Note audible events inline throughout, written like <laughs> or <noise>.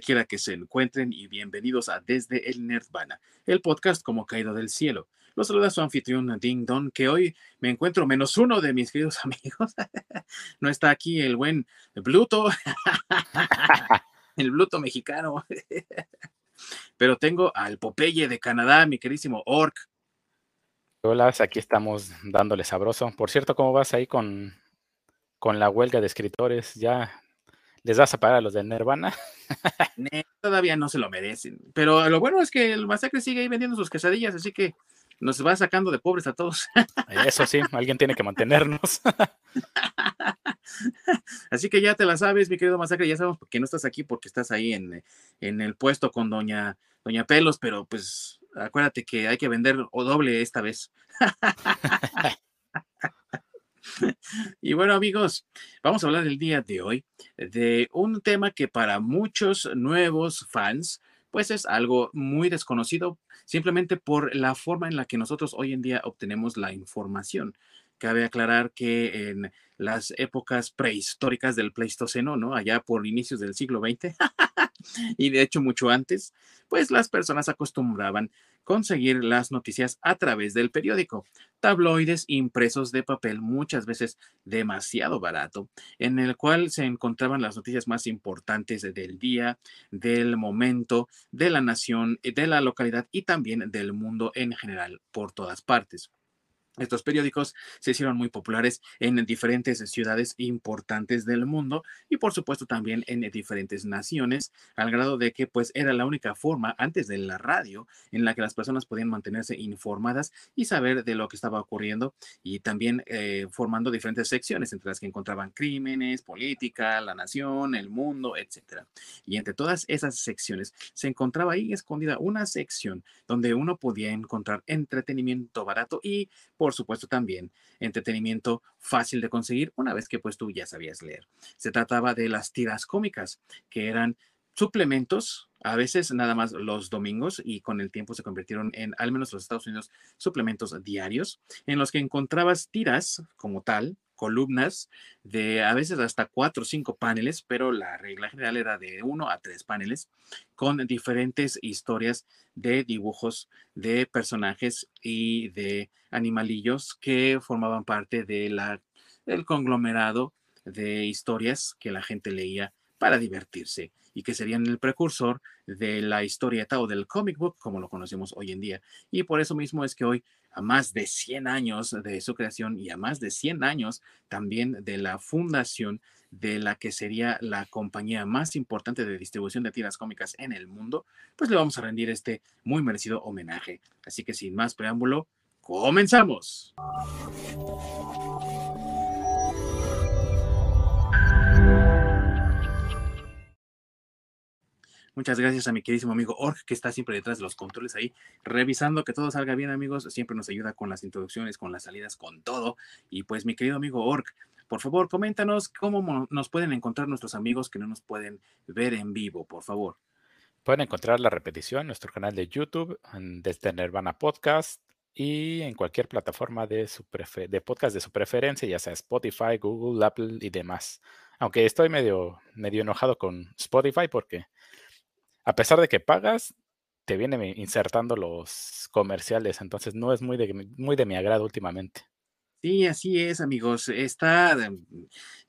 quiera que se encuentren y bienvenidos a Desde el Nerdvana, el podcast como caído del cielo. Los saluda su anfitrión Ding Don, que hoy me encuentro menos uno de mis queridos <laughs> amigos. no está aquí el buen Bluto, <laughs> el Bluto mexicano. <laughs> Pero tengo al Popeye de Canadá, mi querísimo Orc. Hola, aquí estamos dándole sabroso. Por cierto, ¿cómo vas ahí con, con la huelga de escritores? ¿Ya les vas a pagar a los de Nirvana? <laughs> todavía no se lo merecen. Pero lo bueno es que el masacre sigue ahí vendiendo sus quesadillas, así que nos va sacando de pobres a todos. <laughs> Eso sí, alguien tiene que mantenernos. <laughs> Así que ya te la sabes, mi querido Masacre, ya sabemos que no estás aquí porque estás ahí en, en el puesto con doña, doña Pelos, pero pues acuérdate que hay que vender o doble esta vez. <laughs> y bueno, amigos, vamos a hablar el día de hoy de un tema que para muchos nuevos fans, pues es algo muy desconocido simplemente por la forma en la que nosotros hoy en día obtenemos la información. Cabe aclarar que en las épocas prehistóricas del Pleistoceno, ¿no? Allá por inicios del siglo XX, <laughs> y de hecho mucho antes, pues las personas acostumbraban conseguir las noticias a través del periódico, tabloides impresos de papel muchas veces demasiado barato, en el cual se encontraban las noticias más importantes del día, del momento, de la nación, de la localidad y también del mundo en general por todas partes. Estos periódicos se hicieron muy populares en diferentes ciudades importantes del mundo y por supuesto también en diferentes naciones, al grado de que pues era la única forma antes de la radio en la que las personas podían mantenerse informadas y saber de lo que estaba ocurriendo y también eh, formando diferentes secciones entre las que encontraban crímenes, política, la nación, el mundo, etcétera. Y entre todas esas secciones se encontraba ahí escondida una sección donde uno podía encontrar entretenimiento barato y supuesto también entretenimiento fácil de conseguir una vez que pues tú ya sabías leer. Se trataba de las tiras cómicas, que eran suplementos, a veces nada más los domingos y con el tiempo se convirtieron en, al menos los Estados Unidos, suplementos diarios, en los que encontrabas tiras como tal, columnas de a veces hasta cuatro o cinco paneles, pero la regla general era de uno a tres paneles con diferentes historias de dibujos de personajes y de animalillos que formaban parte de la, del conglomerado de historias que la gente leía para divertirse y que serían el precursor de la historieta o del comic book como lo conocemos hoy en día. Y por eso mismo es que hoy a más de 100 años de su creación y a más de 100 años también de la fundación de la que sería la compañía más importante de distribución de tiras cómicas en el mundo, pues le vamos a rendir este muy merecido homenaje. Así que sin más preámbulo, comenzamos. Muchas gracias a mi queridísimo amigo Org, que está siempre detrás de los controles ahí, revisando que todo salga bien, amigos. Siempre nos ayuda con las introducciones, con las salidas, con todo. Y pues, mi querido amigo Org, por favor, coméntanos cómo nos pueden encontrar nuestros amigos que no nos pueden ver en vivo, por favor. Pueden encontrar la repetición en nuestro canal de YouTube, desde Nirvana Podcast y en cualquier plataforma de, su de podcast de su preferencia, ya sea Spotify, Google, Apple y demás. Aunque estoy medio, medio enojado con Spotify porque a pesar de que pagas, te viene insertando los comerciales, entonces no es muy de, muy de mi agrado últimamente. Sí, así es, amigos. Está,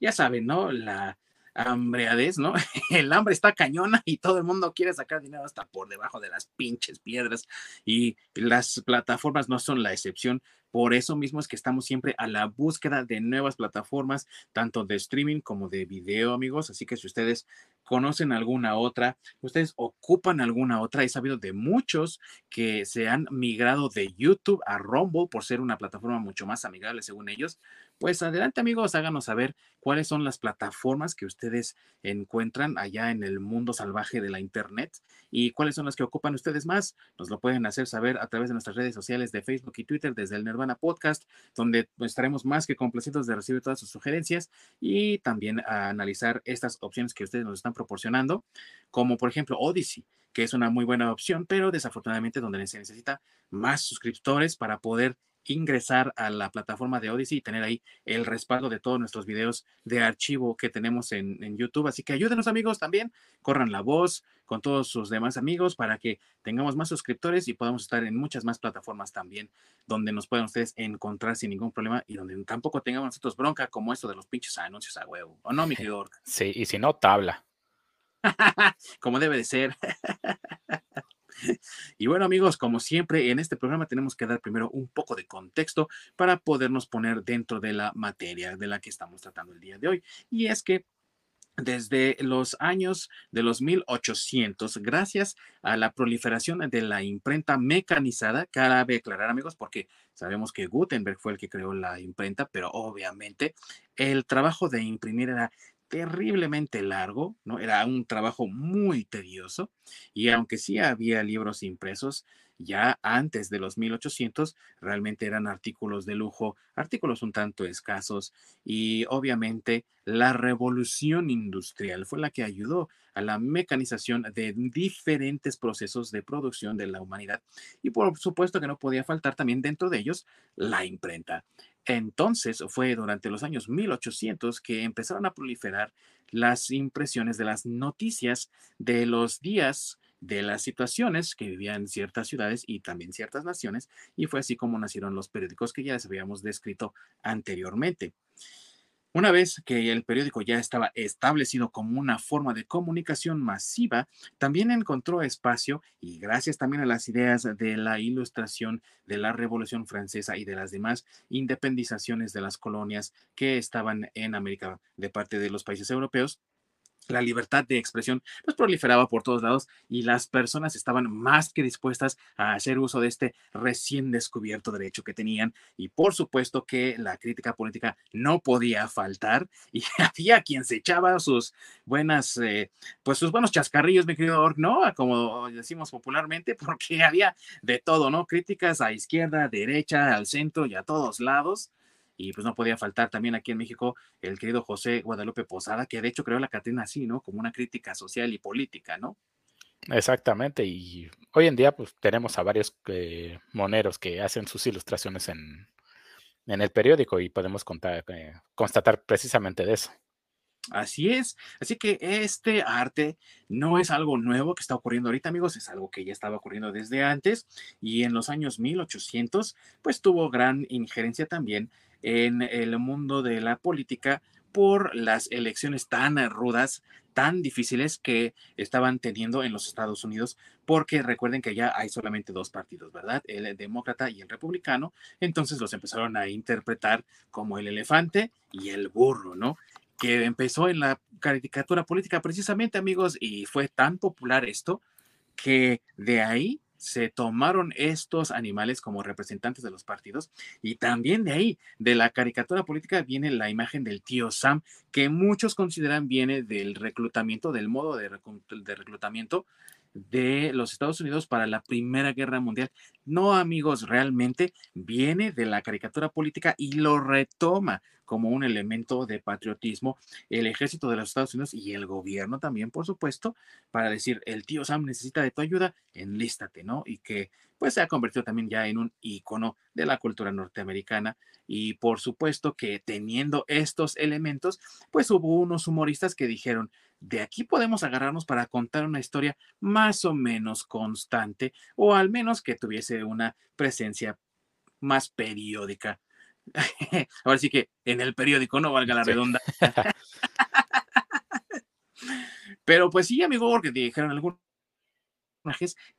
ya saben, ¿no? La hambreadez, ¿no? <laughs> El hambre está cañona y todo el mundo quiere sacar dinero hasta por debajo de las pinches piedras y las plataformas no son la excepción. Por eso mismo es que estamos siempre a la búsqueda de nuevas plataformas, tanto de streaming como de video, amigos. Así que si ustedes conocen alguna otra, ustedes ocupan alguna otra, he sabido de muchos que se han migrado de YouTube a Rumble por ser una plataforma mucho más amigable según ellos. Pues adelante amigos, háganos saber cuáles son las plataformas que ustedes encuentran allá en el mundo salvaje de la Internet y cuáles son las que ocupan ustedes más. Nos lo pueden hacer saber a través de nuestras redes sociales de Facebook y Twitter desde el Nirvana Podcast, donde estaremos más que complacidos de recibir todas sus sugerencias y también a analizar estas opciones que ustedes nos están proporcionando, como por ejemplo Odyssey que es una muy buena opción, pero desafortunadamente donde se necesita más suscriptores para poder ingresar a la plataforma de Odyssey y tener ahí el respaldo de todos nuestros videos de archivo que tenemos en, en, YouTube. Así que ayúdenos amigos también, corran la voz con todos sus demás amigos para que tengamos más suscriptores y podamos estar en muchas más plataformas también donde nos puedan ustedes encontrar sin ningún problema y donde tampoco tengamos nosotros bronca como esto de los pinches anuncios a huevo. ¿O no, mi <laughs> querido Sí, y si no, tabla. <laughs> como debe de ser. <laughs> Y bueno amigos, como siempre en este programa tenemos que dar primero un poco de contexto para podernos poner dentro de la materia de la que estamos tratando el día de hoy. Y es que desde los años de los 1800, gracias a la proliferación de la imprenta mecanizada, cabe aclarar amigos, porque sabemos que Gutenberg fue el que creó la imprenta, pero obviamente el trabajo de imprimir era terriblemente largo, ¿no? Era un trabajo muy tedioso y aunque sí había libros impresos, ya antes de los 1800 realmente eran artículos de lujo, artículos un tanto escasos y obviamente la revolución industrial fue la que ayudó a la mecanización de diferentes procesos de producción de la humanidad y por supuesto que no podía faltar también dentro de ellos la imprenta. Entonces fue durante los años 1800 que empezaron a proliferar las impresiones de las noticias de los días de las situaciones que vivían ciertas ciudades y también ciertas naciones, y fue así como nacieron los periódicos que ya les habíamos descrito anteriormente. Una vez que el periódico ya estaba establecido como una forma de comunicación masiva, también encontró espacio y gracias también a las ideas de la ilustración de la Revolución Francesa y de las demás independizaciones de las colonias que estaban en América de parte de los países europeos, la libertad de expresión pues proliferaba por todos lados y las personas estaban más que dispuestas a hacer uso de este recién descubierto derecho que tenían y por supuesto que la crítica política no podía faltar <laughs> y había quien se echaba sus buenas eh, pues sus buenos chascarrillos mi querido Org, ¿no? Como decimos popularmente <laughs> porque había de todo, ¿no? Críticas a izquierda, derecha, al centro y a todos lados y pues no podía faltar también aquí en México el querido José Guadalupe Posada, que de hecho creó la Catrina así, ¿no? Como una crítica social y política, ¿no? Exactamente, y hoy en día pues tenemos a varios eh, moneros que hacen sus ilustraciones en, en el periódico y podemos contar, eh, constatar precisamente de eso. Así es. Así que este arte no es algo nuevo que está ocurriendo ahorita, amigos, es algo que ya estaba ocurriendo desde antes y en los años 1800, pues tuvo gran injerencia también en el mundo de la política por las elecciones tan rudas, tan difíciles que estaban teniendo en los Estados Unidos, porque recuerden que ya hay solamente dos partidos, ¿verdad? El demócrata y el republicano. Entonces los empezaron a interpretar como el elefante y el burro, ¿no? Que empezó en la caricatura política precisamente, amigos, y fue tan popular esto que de ahí se tomaron estos animales como representantes de los partidos y también de ahí, de la caricatura política, viene la imagen del tío Sam, que muchos consideran viene del reclutamiento, del modo de, reclutamiento de los Estados Unidos para la Primera Guerra Mundial. No, amigos, realmente viene de la caricatura política y lo retoma como un elemento de patriotismo el ejército de los Estados Unidos y el gobierno también, por supuesto, para decir, el tío Sam necesita de tu ayuda, enlístate, ¿no? Y que pues se ha convertido también ya en un icono de la cultura norteamericana y por supuesto que teniendo estos elementos, pues hubo unos humoristas que dijeron, de aquí podemos agarrarnos para contar una historia más o menos constante o al menos que tuviese una presencia más periódica. <laughs> Ahora sí que en el periódico no valga la redonda. <laughs> Pero pues sí, amigo, porque dijeron algunos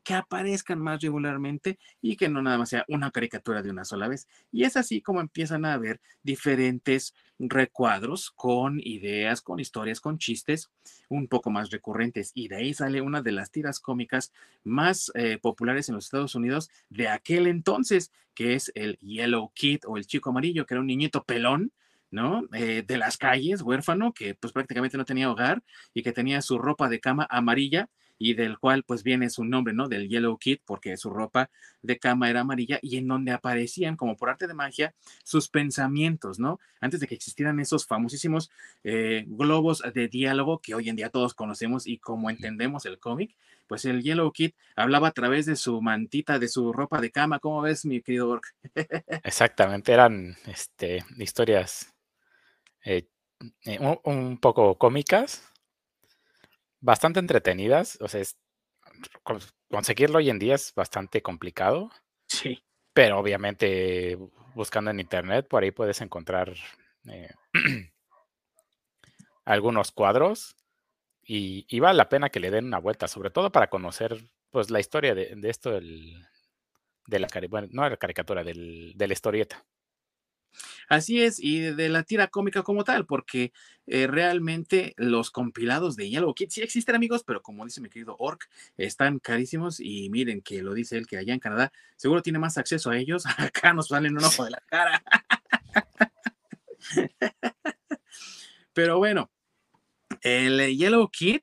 que aparezcan más regularmente y que no nada más sea una caricatura de una sola vez. Y es así como empiezan a haber diferentes recuadros con ideas, con historias, con chistes un poco más recurrentes. Y de ahí sale una de las tiras cómicas más eh, populares en los Estados Unidos de aquel entonces, que es el Yellow Kid o el chico amarillo, que era un niñito pelón. ¿no? Eh, de las calles, huérfano, que pues prácticamente no tenía hogar y que tenía su ropa de cama amarilla y del cual pues viene su nombre, ¿no? Del Yellow Kid, porque su ropa de cama era amarilla y en donde aparecían como por arte de magia sus pensamientos, ¿no? Antes de que existieran esos famosísimos eh, globos de diálogo que hoy en día todos conocemos y como entendemos el cómic, pues el Yellow Kid hablaba a través de su mantita, de su ropa de cama. ¿Cómo ves, mi querido Ork? <laughs> Exactamente, eran este, historias eh, eh, un, poco cómicas, bastante entretenidas. O sea, conseguirlo hoy en día es bastante complicado. Sí. Pero obviamente buscando en internet, por ahí puedes encontrar eh, <clears throat> algunos cuadros y, vale la pena que le den una vuelta, sobre todo para conocer pues la historia de, esto del, de la bueno, no de la caricatura, del, de la historieta. Así es, y de la tira cómica como tal, porque eh, realmente los compilados de Yellow Kid sí existen, amigos, pero como dice mi querido Orc, están carísimos y miren que lo dice él que allá en Canadá seguro tiene más acceso a ellos. <laughs> Acá nos salen un ojo de la cara. <laughs> pero bueno, el Yellow Kid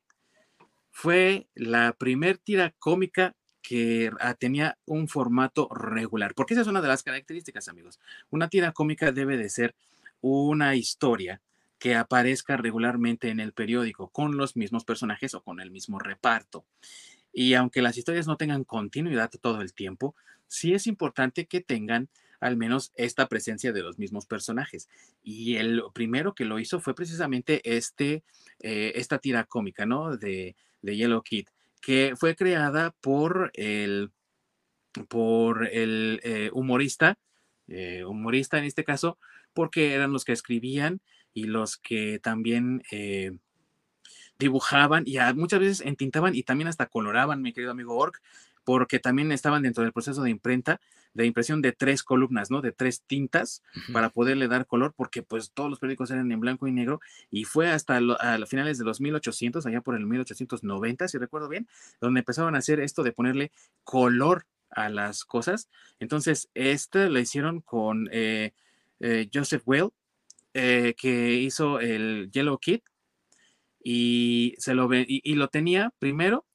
fue la primer tira cómica que ah, tenía un formato regular, porque esa es una de las características, amigos. Una tira cómica debe de ser una historia que aparezca regularmente en el periódico con los mismos personajes o con el mismo reparto. Y aunque las historias no tengan continuidad todo el tiempo, sí es importante que tengan al menos esta presencia de los mismos personajes. Y el primero que lo hizo fue precisamente este, eh, esta tira cómica, ¿no? De, de Yellow Kid que fue creada por el, por el eh, humorista, eh, humorista en este caso, porque eran los que escribían y los que también eh, dibujaban y muchas veces entintaban y también hasta coloraban, mi querido amigo Ork, porque también estaban dentro del proceso de imprenta de impresión de tres columnas, ¿no? De tres tintas para poderle dar color, porque pues todos los periódicos eran en blanco y negro y fue hasta a finales de los 1800, allá por el 1890, si recuerdo bien, donde empezaron a hacer esto de ponerle color a las cosas. Entonces, este lo hicieron con eh, eh, Joseph Well, eh, que hizo el Yellow Kid y se lo ve, y lo tenía primero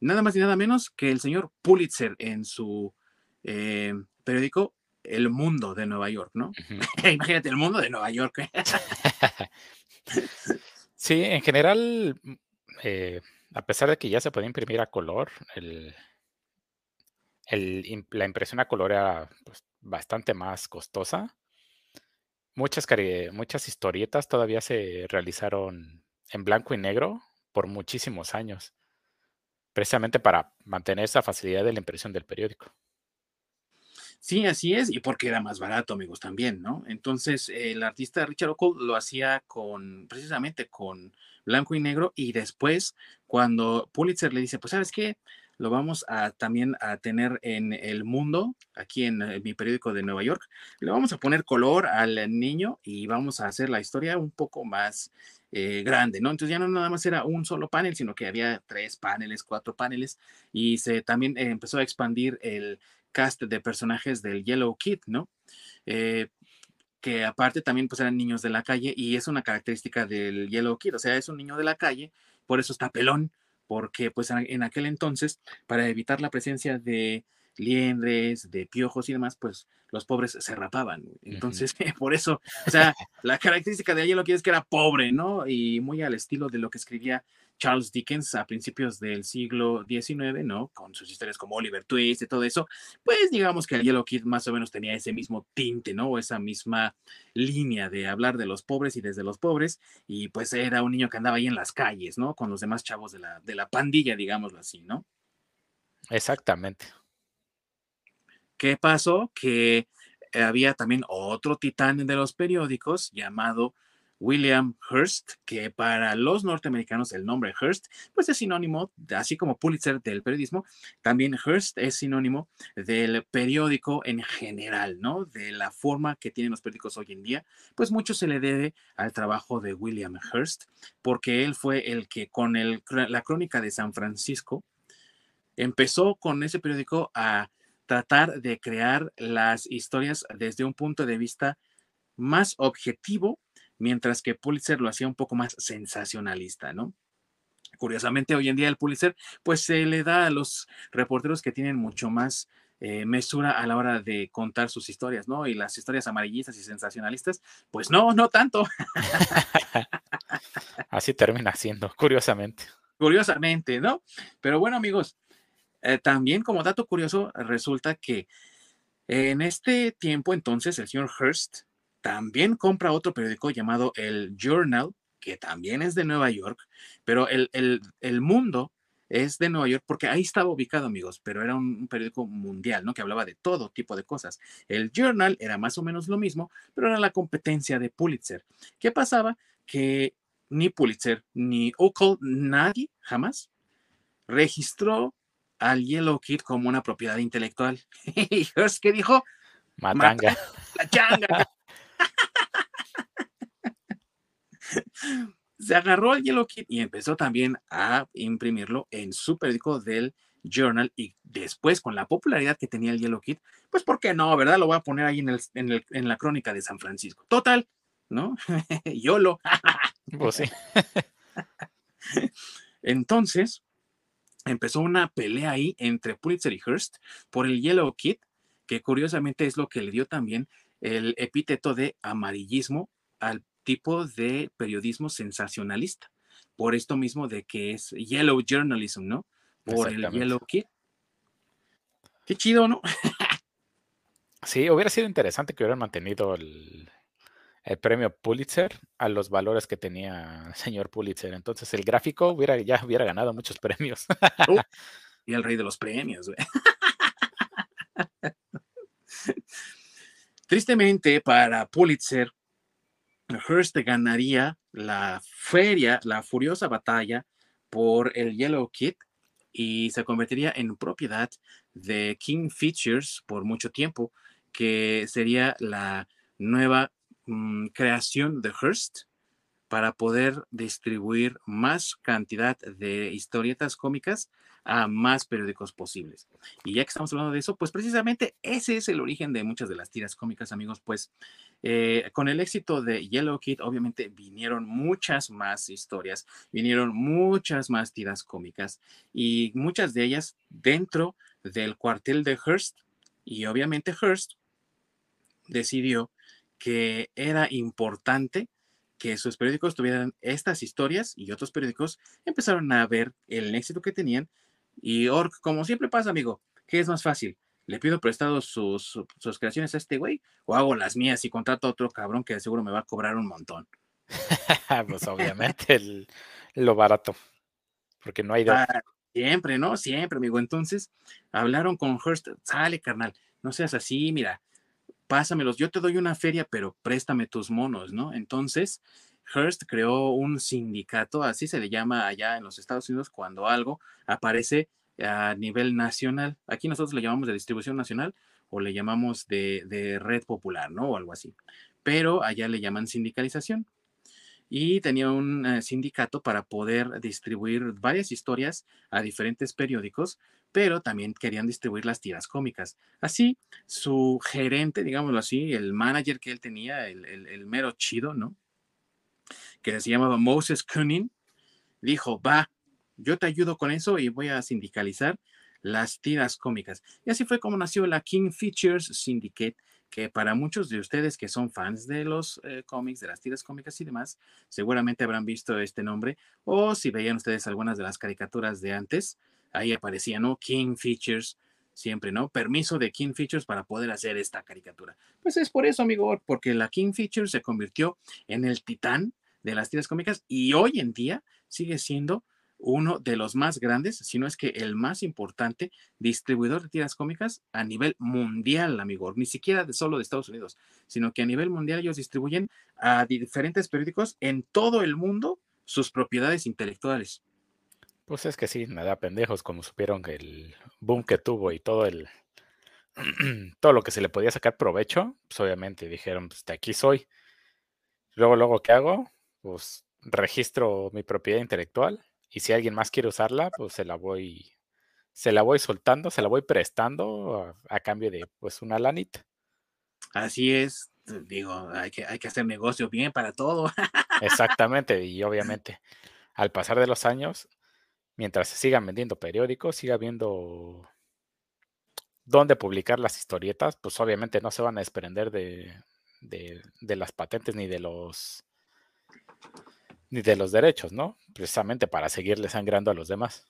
nada más y nada menos que el señor Pulitzer en su eh, periódico El Mundo de Nueva York, ¿no? <laughs> Imagínate el mundo de Nueva York. <laughs> sí, en general, mm, eh, a pesar de que ya se puede imprimir a color, el, la impresión a color era pues, bastante más costosa. Muchas, muchas historietas todavía se realizaron en blanco y negro por muchísimos años, precisamente para mantener esa facilidad de la impresión del periódico. Sí, así es, y porque era más barato, amigos, también, ¿no? Entonces, el artista Richard O'Connell lo hacía con, precisamente con blanco y negro, y después, cuando Pulitzer le dice, pues, ¿sabes qué? Lo vamos a también a tener en El Mundo, aquí en, en mi periódico de Nueva York. Le vamos a poner color al niño y vamos a hacer la historia un poco más eh, grande, ¿no? Entonces ya no nada más era un solo panel, sino que había tres paneles, cuatro paneles, y se también eh, empezó a expandir el cast de personajes del Yellow Kid, ¿no? Eh, que aparte también pues eran niños de la calle y es una característica del Yellow Kid, o sea, es un niño de la calle, por eso está pelón, porque pues en aquel entonces, para evitar la presencia de liendres, de piojos y demás, pues los pobres se rapaban. Entonces, <laughs> por eso, o sea, la característica de Yellow Kid es que era pobre, ¿no? Y muy al estilo de lo que escribía Charles Dickens a principios del siglo XIX, ¿no? Con sus historias como Oliver Twist y todo eso, pues digamos que el Yellow Kid más o menos tenía ese mismo tinte, ¿no? O esa misma línea de hablar de los pobres y desde los pobres, y pues era un niño que andaba ahí en las calles, ¿no? Con los demás chavos de la, de la pandilla, digámoslo así, ¿no? Exactamente. ¿Qué pasó? Que había también otro titán de los periódicos llamado William Hearst, que para los norteamericanos el nombre Hearst, pues es sinónimo, así como Pulitzer del periodismo, también Hearst es sinónimo del periódico en general, ¿no? De la forma que tienen los periódicos hoy en día, pues mucho se le debe al trabajo de William Hearst, porque él fue el que con el, la crónica de San Francisco empezó con ese periódico a tratar de crear las historias desde un punto de vista más objetivo mientras que Pulitzer lo hacía un poco más sensacionalista, ¿no? Curiosamente, hoy en día el Pulitzer, pues se le da a los reporteros que tienen mucho más eh, mesura a la hora de contar sus historias, ¿no? Y las historias amarillistas y sensacionalistas, pues no, no tanto. <laughs> Así termina siendo, curiosamente. Curiosamente, ¿no? Pero bueno, amigos, eh, también como dato curioso, resulta que en este tiempo entonces el señor Hearst también compra otro periódico llamado el Journal, que también es de Nueva York, pero el, el, mundo es de Nueva York porque ahí estaba ubicado, amigos, pero era un, periódico mundial, ¿no? Que hablaba de todo tipo de cosas. El Journal era más o menos lo mismo, pero era la competencia de Pulitzer. ¿Qué pasaba? Que ni Pulitzer ni Ockel, nadie jamás registró al Yellow Kid como una propiedad intelectual. <laughs> ¿Y qué dijo? Matanga. La changa. <laughs> Se agarró al Yellow Kid y empezó también a imprimirlo en su periódico del Journal y después con la popularidad que tenía el Yellow Kid, pues ¿por qué no, verdad? Lo voy a poner ahí en, el, en, la crónica de San Francisco. Total, ¿no? <laughs> YOLO. pues sí. Entonces, empezó una pelea ahí entre Pulitzer y Hearst por el Yellow Kid, que curiosamente es lo que le dio también el epíteto de amarillismo al tipo de periodismo sensacionalista. Por esto mismo de que es Yellow Journalism, ¿no? Por el Yellow Kid. Qué chido, ¿no? <laughs> sí, hubiera sido interesante que hubieran mantenido el, el premio Pulitzer a los valores que tenía el señor Pulitzer. Entonces el gráfico hubiera, ya hubiera ganado muchos premios. Uh, <laughs> y el rey de los premios. Tristemente para Pulitzer, Hearst ganaría la feria, la furiosa batalla por el Yellow Kid y se convertiría en propiedad de King Features por mucho tiempo, que sería la nueva Mm, creación de Hearst para poder distribuir más cantidad de historietas cómicas a más periódicos posibles. Y ya que estamos hablando de eso, pues precisamente ese es el origen de muchas de las tiras cómicas, amigos, pues eh, con el éxito de Yellow Kid, obviamente vinieron muchas más historias, vinieron muchas más tiras cómicas y muchas de ellas dentro del cuartel de Hearst. Y obviamente Hearst decidió que era importante que sus periódicos tuvieran estas historias y otros periódicos empezaron a ver el éxito que tenían. Y Ork, como siempre pasa, amigo, ¿qué es más fácil? ¿Le pido prestado sus, sus creaciones a este güey? ¿O hago las mías y contrato a otro cabrón que seguro me va a cobrar un montón? <laughs> pues obviamente lo barato, porque no hay de... Ah, siempre, ¿no? Siempre, amigo. Entonces, hablaron con Hearst, sale, carnal, no seas así, mira, pásamelos, yo te doy una feria, pero préstame tus monos, ¿no? Entonces, Hearst creó un sindicato, así se le llama allá en los Estados Unidos, cuando algo aparece a nivel nacional. Aquí nosotros le llamamos de distribución nacional o le llamamos de, red popular, ¿no? O algo así. Pero allá le llaman sindicalización. Y tenía un eh, sindicato para poder distribuir varias historias a diferentes periódicos pero también querían distribuir las tiras cómicas. Así, su gerente, digámoslo así, el manager que él tenía, el, mero chido, ¿no? Que se llamaba Moses Kunin, dijo, va, yo te ayudo con eso y voy a sindicalizar las tiras cómicas. Y así fue como nació la King Features Syndicate, que para muchos de ustedes que son fans de los eh, cómics, de las tiras cómicas y demás, seguramente habrán visto este nombre, o si veían ustedes algunas de las caricaturas de antes, ahí aparecía, ¿no? King Features, siempre, ¿no? Permiso de King Features para poder hacer esta caricatura. Pues es por eso, amigo, porque la King Features se convirtió en el titán de las tiras cómicas y hoy en día sigue siendo uno de los más grandes, si no es que el más importante distribuidor de tiras cómicas a nivel mundial, amigo, ni siquiera de solo de Estados Unidos, sino que a nivel mundial ellos distribuyen a diferentes periódicos en todo el mundo sus propiedades intelectuales. Pues es que sí, me da pendejos como supieron que el boom que tuvo y todo el <clears throat> todo lo que se le podía sacar provecho, pues obviamente dijeron, pues de aquí soy. Luego, luego, ¿qué hago? Pues registro mi propiedad intelectual y si alguien más quiere usarla, pues se la voy, se la voy soltando, se la voy prestando a, cambio de pues una lanita. Así es, digo, hay que, hay que hacer negocio bien para todo. <laughs> Exactamente, y obviamente al pasar de los años, mientras se sigan vendiendo periódicos, siga habiendo dónde publicar las historietas, pues obviamente no se van a desprender de, de, las patentes ni de los ni de los derechos, ¿no? Precisamente para seguirle sangrando a los demás.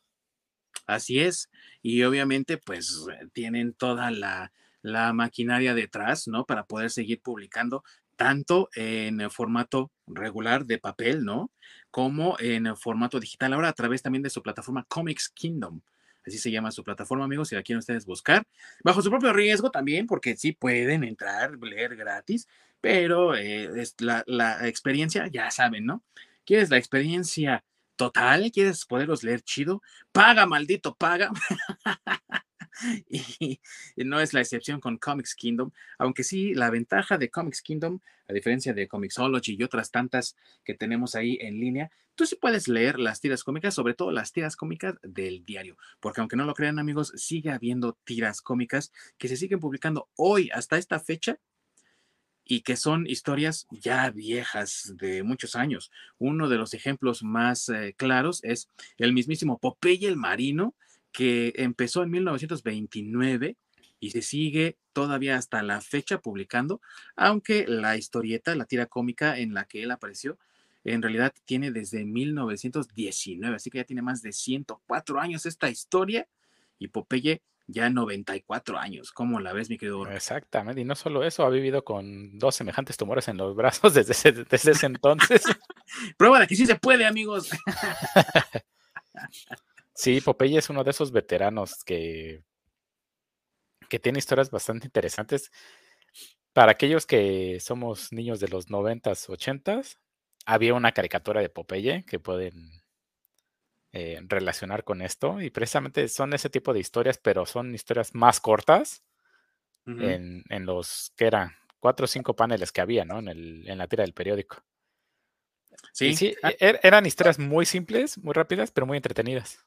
Así es. Y obviamente, pues tienen toda la, la maquinaria detrás, ¿no? Para poder seguir publicando tanto en formato regular de papel, ¿no? Como en formato digital. Ahora a través también de su plataforma Comics Kingdom. Así se llama su plataforma, amigos, si la quieren ustedes buscar. Bajo su propio riesgo también, porque sí pueden entrar, leer gratis, pero eh, es la, la experiencia, ya saben, ¿no? ¿Quieres la experiencia total? ¿Quieres poderlos leer chido? Paga, maldito, paga. <laughs> <laughs> y no es la excepción con Comics Kingdom, aunque sí la ventaja de Comics Kingdom, a diferencia de Comixology y otras tantas que tenemos ahí en línea, tú sí puedes leer las tiras cómicas, sobre todo las tiras cómicas del diario, porque aunque no lo crean amigos, sigue habiendo tiras cómicas que se siguen publicando hoy hasta esta fecha y que son historias ya viejas de muchos años. Uno de los ejemplos más eh, claros es el mismísimo Popeye el Marino, que empezó en 1929 y se sigue todavía hasta la fecha publicando, aunque la historieta, la tira cómica en la que él apareció, en realidad tiene desde 1919, así que ya tiene más de 104 años esta historia y Popeye ya 94 años. ¿Cómo la ves, mi querido? Exactamente, y no solo eso, ha vivido con dos semejantes tumores en los brazos <laughs> desde ese, desde ese entonces. <laughs> Prueba de que sí se puede, amigos. <laughs> Sí, Popeye es uno de esos veteranos que, que tiene historias bastante interesantes. Para aquellos que somos niños de los noventas, ochentas, había una caricatura de Popeye que pueden eh, relacionar con esto. Y precisamente son ese tipo de historias, pero son historias más cortas en, en, los que eran cuatro o cinco paneles que había, ¿no? En, el, en la tira del periódico. Sí, sí ah er, eran historias muy simples, muy rápidas, pero muy entretenidas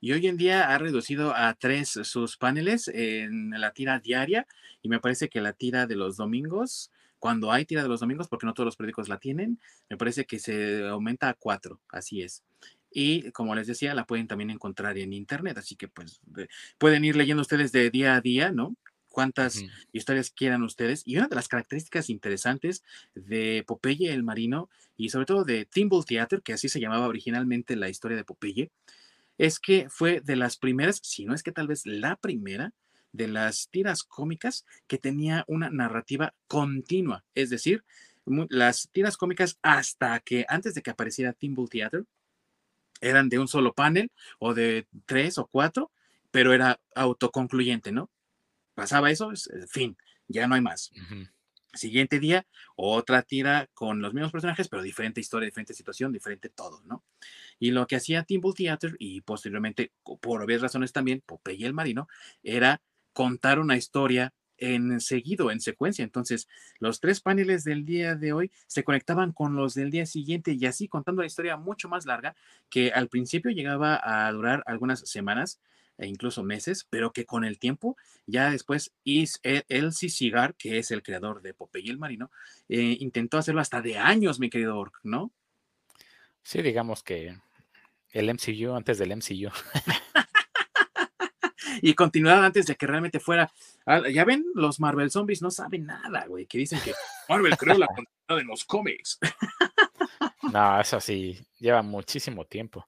y hoy en día ha reducido a tres sus paneles en la tira diaria y me parece que la tira de los domingos, cuando hay tira de los domingos, porque no todos los periódicos la tienen, me parece que se aumenta a cuatro, así es. Y como les decía, la pueden también encontrar en internet, así que pues pueden ir leyendo ustedes de día a día, ¿no? cuántas historias quieran ustedes. Y una de las características interesantes de Popeye el Marino y sobre todo de Thimble Theater, que así se llamaba originalmente la historia de Popeye, es que fue de las primeras, si no es que tal vez la primera, de las tiras cómicas que tenía una narrativa continua. Es decir, las tiras cómicas hasta que antes de que apareciera Timble Theater eran de un solo panel o de tres o cuatro, pero era autoconcluyente, ¿no? Pasaba eso, fin, ya no hay más. Siguiente día, otra tira con los mismos personajes, pero diferente historia, diferente situación, diferente todo, ¿no? Y lo que hacía Timble Theater y posteriormente, por obvias razones también, Popeye el Marino, era contar una historia en seguido, en secuencia. Entonces, los tres paneles del día de hoy se conectaban con los del día siguiente y así contando la historia mucho más larga que al principio llegaba a durar algunas semanas e incluso meses, pero que con el tiempo, ya después Is Elsie Cigar, que es el creador de Popeye el Marino, eh, intentó hacerlo hasta de años, mi querido Ork, ¿no? Sí, digamos que el MCU antes del MCU. <laughs> y continuar antes de que realmente fuera. Ah, ya ven, los Marvel Zombies no saben nada, güey, que dicen que Marvel creó la continuidad de los cómics. <laughs> no, eso sí, lleva muchísimo tiempo.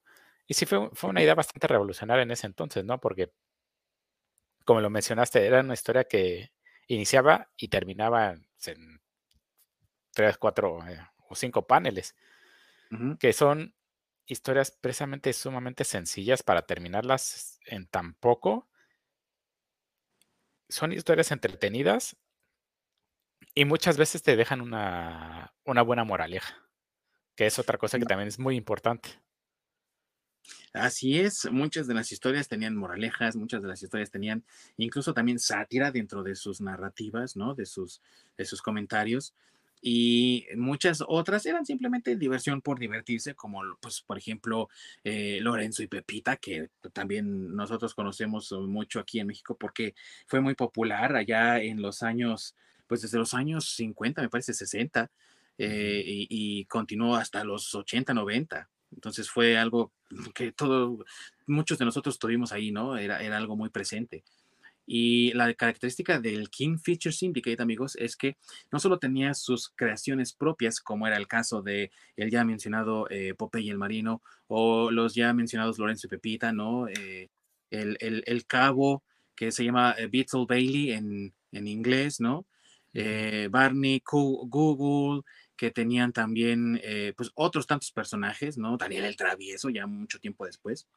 Y sí fue, fue una idea bastante revolucionaria en ese entonces, ¿no? Porque, como lo mencionaste, era una historia que iniciaba y terminaba en tres, cuatro eh, o cinco paneles, que son historias precisamente sumamente sencillas para terminarlas en tan poco. Son historias entretenidas y muchas veces te dejan una, una buena moraleja, que es otra cosa que también es muy importante. Así es, muchas de las historias tenían moralejas, muchas de las historias tenían incluso también sátira dentro de sus narrativas, ¿no? De sus, de sus comentarios y muchas otras eran simplemente diversión por divertirse, como pues por ejemplo eh, Lorenzo y Pepita, que también nosotros conocemos mucho aquí en México porque fue muy popular allá en los años, pues desde los años 50, me parece 60, eh, y, y, continuó hasta los 80, 90. Entonces fue algo <laughs> que todo, muchos de nosotros tuvimos ahí, ¿no? Era, era algo muy presente. Y la característica del King Feature Syndicate, amigos, es que no solo tenía sus creaciones propias, como era el caso de el ya mencionado eh, Popeye el Marino o los ya mencionados Lorenzo y Pepita, ¿no? Eh, el, el, cabo que se llama eh, Beetle Bailey en, en, inglés, ¿no? Barney, Google, que tenían también pues otros tantos personajes, ¿no? Daniel el Travieso, ya mucho tiempo después,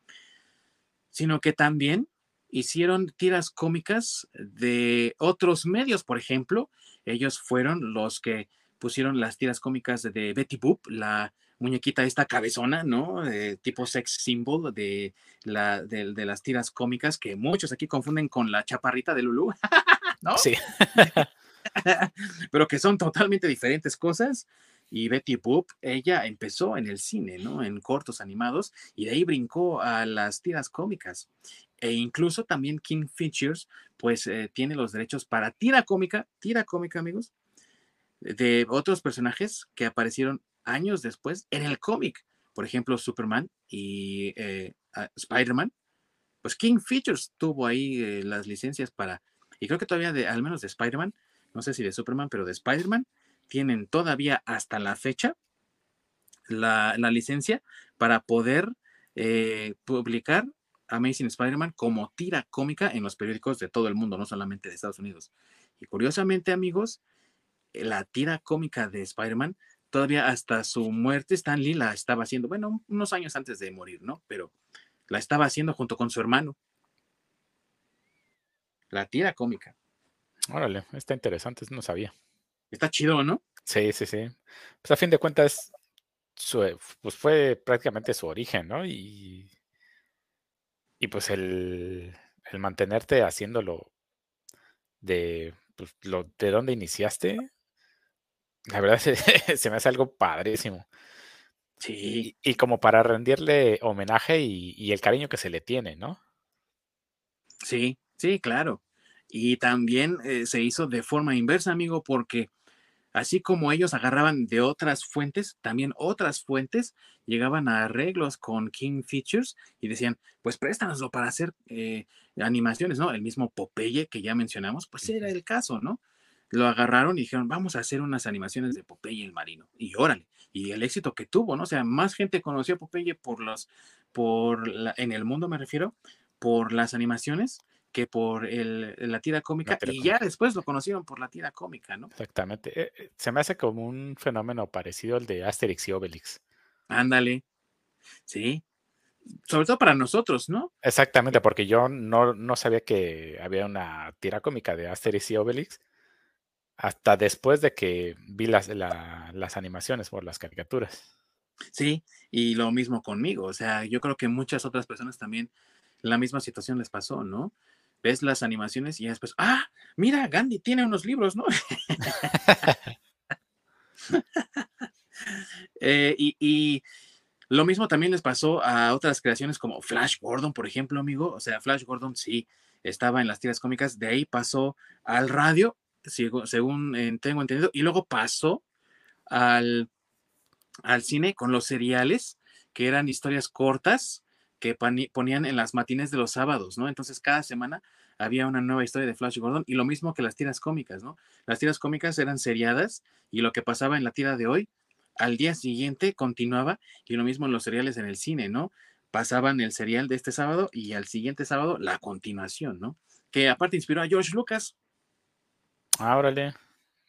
sino que también hicieron tiras cómicas de otros medios, por ejemplo, ellos fueron los que pusieron las tiras cómicas de Betty Boop, la muñequita esta cabezona, ¿no? tipo sex symbol de, la, de, las tiras cómicas que muchos aquí confunden con la chaparrita de Lulu, <laughs> ¿no? Sí. <laughs> <laughs> <laughs> Pero que son totalmente diferentes cosas. Y Betty Boop, ella empezó en el cine, ¿no? En cortos animados y de ahí brincó a las tiras cómicas e incluso también King Features, pues eh, tiene los derechos para tira cómica, tira cómica, amigos, de otros personajes que aparecieron años después en el cómic. Por ejemplo, Superman y eh, Spider-Man. Pues King Features tuvo ahí eh, las licencias para, y creo que todavía de, al menos de Spider-Man, no sé si de Superman, pero de Spider-Man, tienen todavía hasta la fecha la, licencia para poder publicar Amazing Spider-Man como tira cómica en los periódicos de todo el mundo, no solamente de Estados Unidos. Y curiosamente, amigos, la tira cómica de Spider-Man, todavía hasta su muerte, Stan Lee la estaba haciendo, bueno, unos años antes de morir, ¿no? Pero la estaba haciendo junto con su hermano. La tira cómica. Órale, está interesante, no sabía. Está chido, ¿no? Sí, sí, sí. Pues a fin de cuentas, pues fue prácticamente su origen, ¿no? Y y pues el, mantenerte haciéndolo de, pues, lo, de dónde iniciaste, la verdad se, <laughs> se, me hace algo padrísimo. Sí. Y, como para rendirle homenaje y, el cariño que se le tiene, ¿no? Sí, sí, claro. Y también eh, se hizo de forma inversa, amigo, porque Así como ellos agarraban de otras fuentes, también otras fuentes llegaban a arreglos con King Features y decían, pues préstanoslo para hacer eh, animaciones, ¿no? El mismo Popeye que ya mencionamos, pues era el caso, ¿no? Lo agarraron y dijeron, vamos a hacer unas animaciones de Popeye el marino. Y órale, y el éxito que tuvo, ¿no? O sea, más gente conoció a Popeye por los, por la, en el mundo me refiero, por las animaciones que por el, la tira cómica y ya después lo conocieron por la tira cómica, ¿no? Exactamente. Eh, eh, se me hace como un fenómeno parecido al de Asterix y Obelix. Ándale. Sí. Sobre todo para nosotros, ¿no? Exactamente, porque yo no, no sabía que había una tira cómica de Asterix y Obelix hasta después de que vi las, las animaciones por las caricaturas. Sí, y lo mismo conmigo. O sea, yo creo que muchas otras personas también la misma situación les pasó, ¿no? Ves las animaciones y después, ah, mira, Gandhi tiene unos libros, ¿no? <laughs> Eh, y, lo mismo también les pasó a otras creaciones como Flash Gordon, por ejemplo, amigo. O sea, Flash Gordon sí estaba en las tiras cómicas, de ahí pasó al radio, según tengo entendido, y luego pasó al, al cine con los seriales, que eran historias cortas que ponían en las matines de los sábados, ¿no? Entonces cada semana había una nueva historia de Flash Gordon y lo mismo que las tiras cómicas, ¿no? Las tiras cómicas eran seriadas y lo que pasaba en la tira de hoy, al día siguiente continuaba y lo mismo en los seriales en el cine, ¿no? Pasaban el serial de este sábado y al siguiente sábado la continuación, ¿no? Que aparte inspiró a George Lucas. Ah,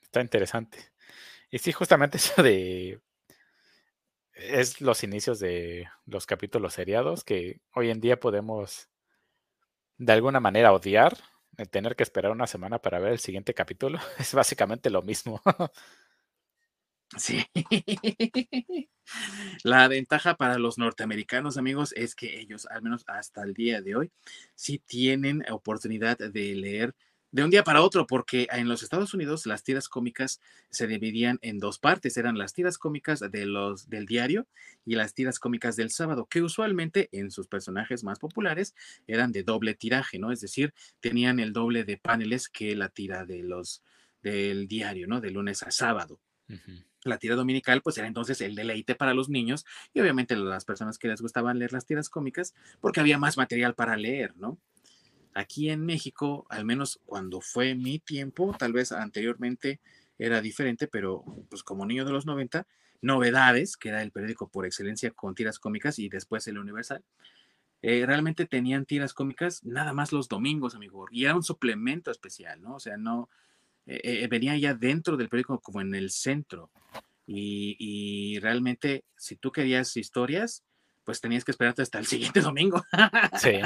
está interesante. Y sí, justamente <laughs> eso de es los inicios de los capítulos seriados que hoy en día podemos de alguna manera odiar el tener que esperar una semana para ver el siguiente capítulo. <laughs> Es básicamente lo mismo. Sí. La ventaja para los norteamericanos, amigos, es que ellos, al menos hasta el día de hoy, sí tienen oportunidad de leer de un día para otro, porque en los Estados Unidos las tiras cómicas se dividían en dos partes, eran las tiras cómicas de los, del diario y las tiras cómicas del sábado, que usualmente en sus personajes más populares eran de doble tiraje, ¿no? Es decir, tenían el doble de paneles que la tira de los del diario, ¿no? De lunes a sábado. la tira dominical, pues era entonces el deleite para los niños y obviamente las personas que les gustaban leer las tiras cómicas, porque había más material para leer, ¿no? Aquí en México, al menos cuando fue mi tiempo, tal vez anteriormente era diferente, pero pues como niño de los 90, Novedades, que era el periódico por excelencia con tiras cómicas y después el Universal, eh, realmente tenían tiras cómicas nada más los domingos, amigo, y era un suplemento especial, ¿no? O sea, no, eh, eh, venía ya dentro del periódico como en el centro. Y, realmente, si tú querías historias, pues tenías que esperarte hasta el siguiente <laughs> domingo. Sí.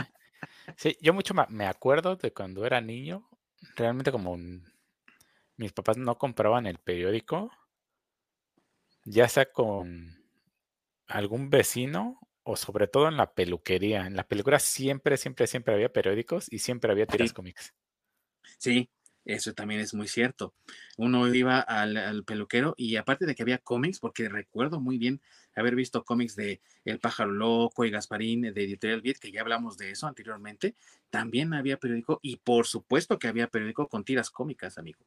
Sí, yo mucho me acuerdo de cuando era niño, realmente como mis papás no compraban el periódico, ya sea con algún vecino o sobre todo en la peluquería. En la peluquería siempre, siempre, siempre había periódicos y siempre había tiras cómics. Sí, eso también es muy cierto. Uno iba al, peluquero y aparte de que había cómics, porque recuerdo muy bien haber visto cómics de El pájaro loco y Gasparín de Editorial Beat, que ya hablamos de eso anteriormente, también había periódico y por supuesto que había periódico con tiras cómicas, amigo.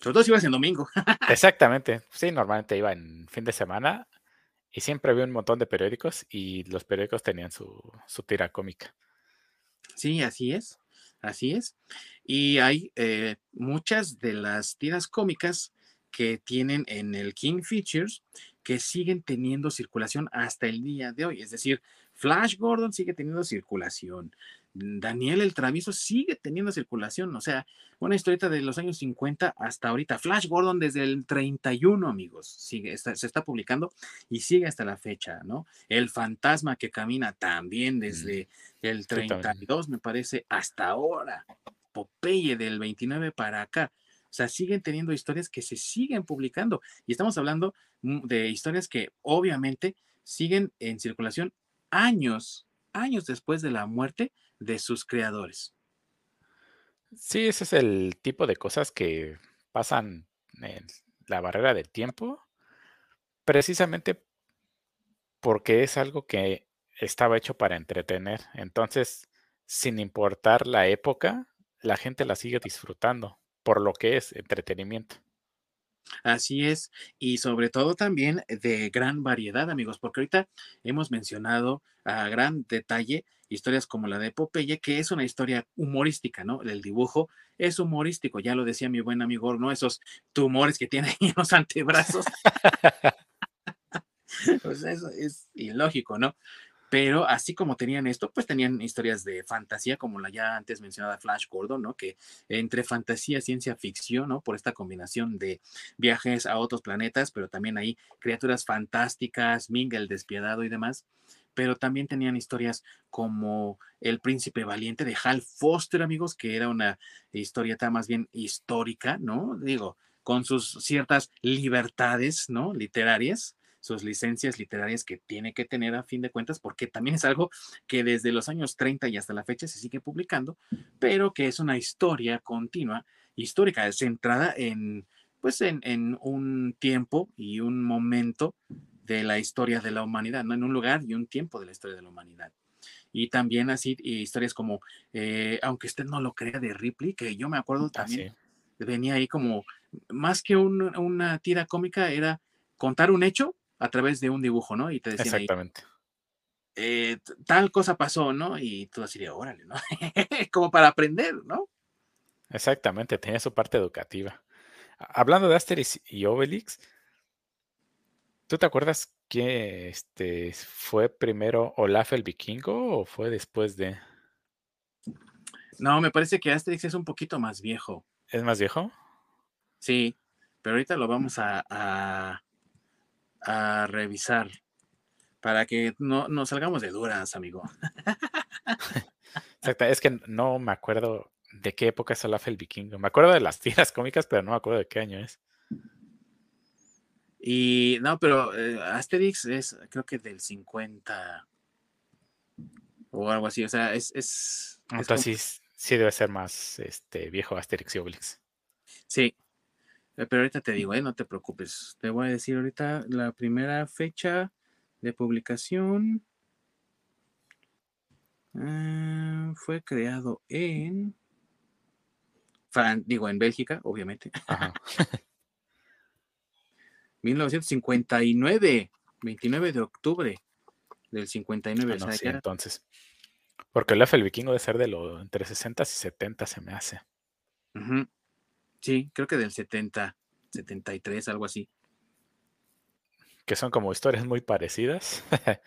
Sobre todo si ibas en domingo. <laughs> Exactamente. Sí, normalmente iba en fin de semana y siempre había un montón de periódicos y los periódicos tenían su, su tira cómica. Sí, así es. Así es. Y hay eh, muchas de las tiras cómicas que tienen en el King Features que siguen teniendo circulación hasta el día de hoy. Es decir, Flash Gordon sigue teniendo circulación. Daniel el Travieso sigue teniendo circulación, o sea, una historieta de los años 50 hasta ahorita. Flash Gordon desde el 31, amigos, sigue, se está publicando y sigue hasta la fecha, ¿no? El fantasma que camina también desde el 32, me parece, hasta ahora. Popeye del 29 para acá. O sea, siguen teniendo historias que se siguen publicando. Y estamos hablando mm, de historias que obviamente siguen en circulación años, años después de la muerte de sus creadores. Sí, ese es el tipo de cosas que pasan en la barrera del tiempo, precisamente porque es algo que estaba hecho para entretener. Entonces, sin importar la época, la gente la sigue disfrutando por lo que es entretenimiento. Así es, y sobre todo también de gran variedad, amigos, porque ahorita hemos mencionado a gran detalle historias como la de Popeye, que es una historia humorística, ¿no? El dibujo es humorístico, ya lo decía mi buen amigo, ¿no? Esos tumores que tiene en los antebrazos. <laughs> <laughs> pues eso es ilógico, ¿no? Pero así como tenían esto, pues tenían historias de fantasía, como la ya antes mencionada Flash Gordon, ¿no? Que entre fantasía ciencia ficción, ¿no? Por esta combinación de viajes a otros planetas, pero también hay criaturas fantásticas, Ming el despiadado y demás. Pero también tenían historias como El Príncipe Valiente de Hal Foster, amigos, que era una historieta más bien histórica, ¿no? Digo, con sus ciertas libertades, ¿no? Literarias sus licencias literarias que tiene que tener a fin de cuentas, porque también es algo que desde los años 30 y hasta la fecha se sigue publicando, pero que es una historia continua, histórica, centrada en, pues en, un tiempo y un momento de la historia de la humanidad, ¿no? En un lugar y un tiempo de la historia de la humanidad. Y también así historias como, eh, aunque usted no lo crea, de Ripley, que yo me acuerdo ah, también, venía ahí como, más que una tira cómica, era contar un hecho a través de un dibujo, ¿no? Y te decían Exactamente. Eh, tal cosa pasó, ¿no? Y tú así de, órale, ¿no? <laughs> Como para aprender, ¿no? Exactamente, tenía su parte educativa. Hablando de Asterix y Obelix, ¿tú te acuerdas que este fue primero Olaf el vikingo o fue después de? No, me parece que Asterix es un poquito más viejo. ¿Es más viejo? Sí, pero ahorita lo vamos a, a revisar para que no nos salgamos de duras, amigo. Exacto, es que no me acuerdo de qué época es Olaf el Vikingo. Me acuerdo de las tiras cómicas, pero no me acuerdo de qué año es. Y no, pero eh, Asterix es creo que del 50 o algo así, o sea, es... es, Entonces sí, debe ser más este viejo Asterix y Obelix. Sí, pero ahorita te digo, eh, no te preocupes. Te voy a decir ahorita la primera fecha de publicación. Ah, fue creado en. digo, en Bélgica, obviamente. 1959, 29 <laughs> de octubre del 59. Ah, sí, entonces. Porque el el vikingo debe ser de lo entre 60 y 70 se me hace. Sí, creo que del 70, 73, algo así. Que son como historias muy parecidas. <laughs>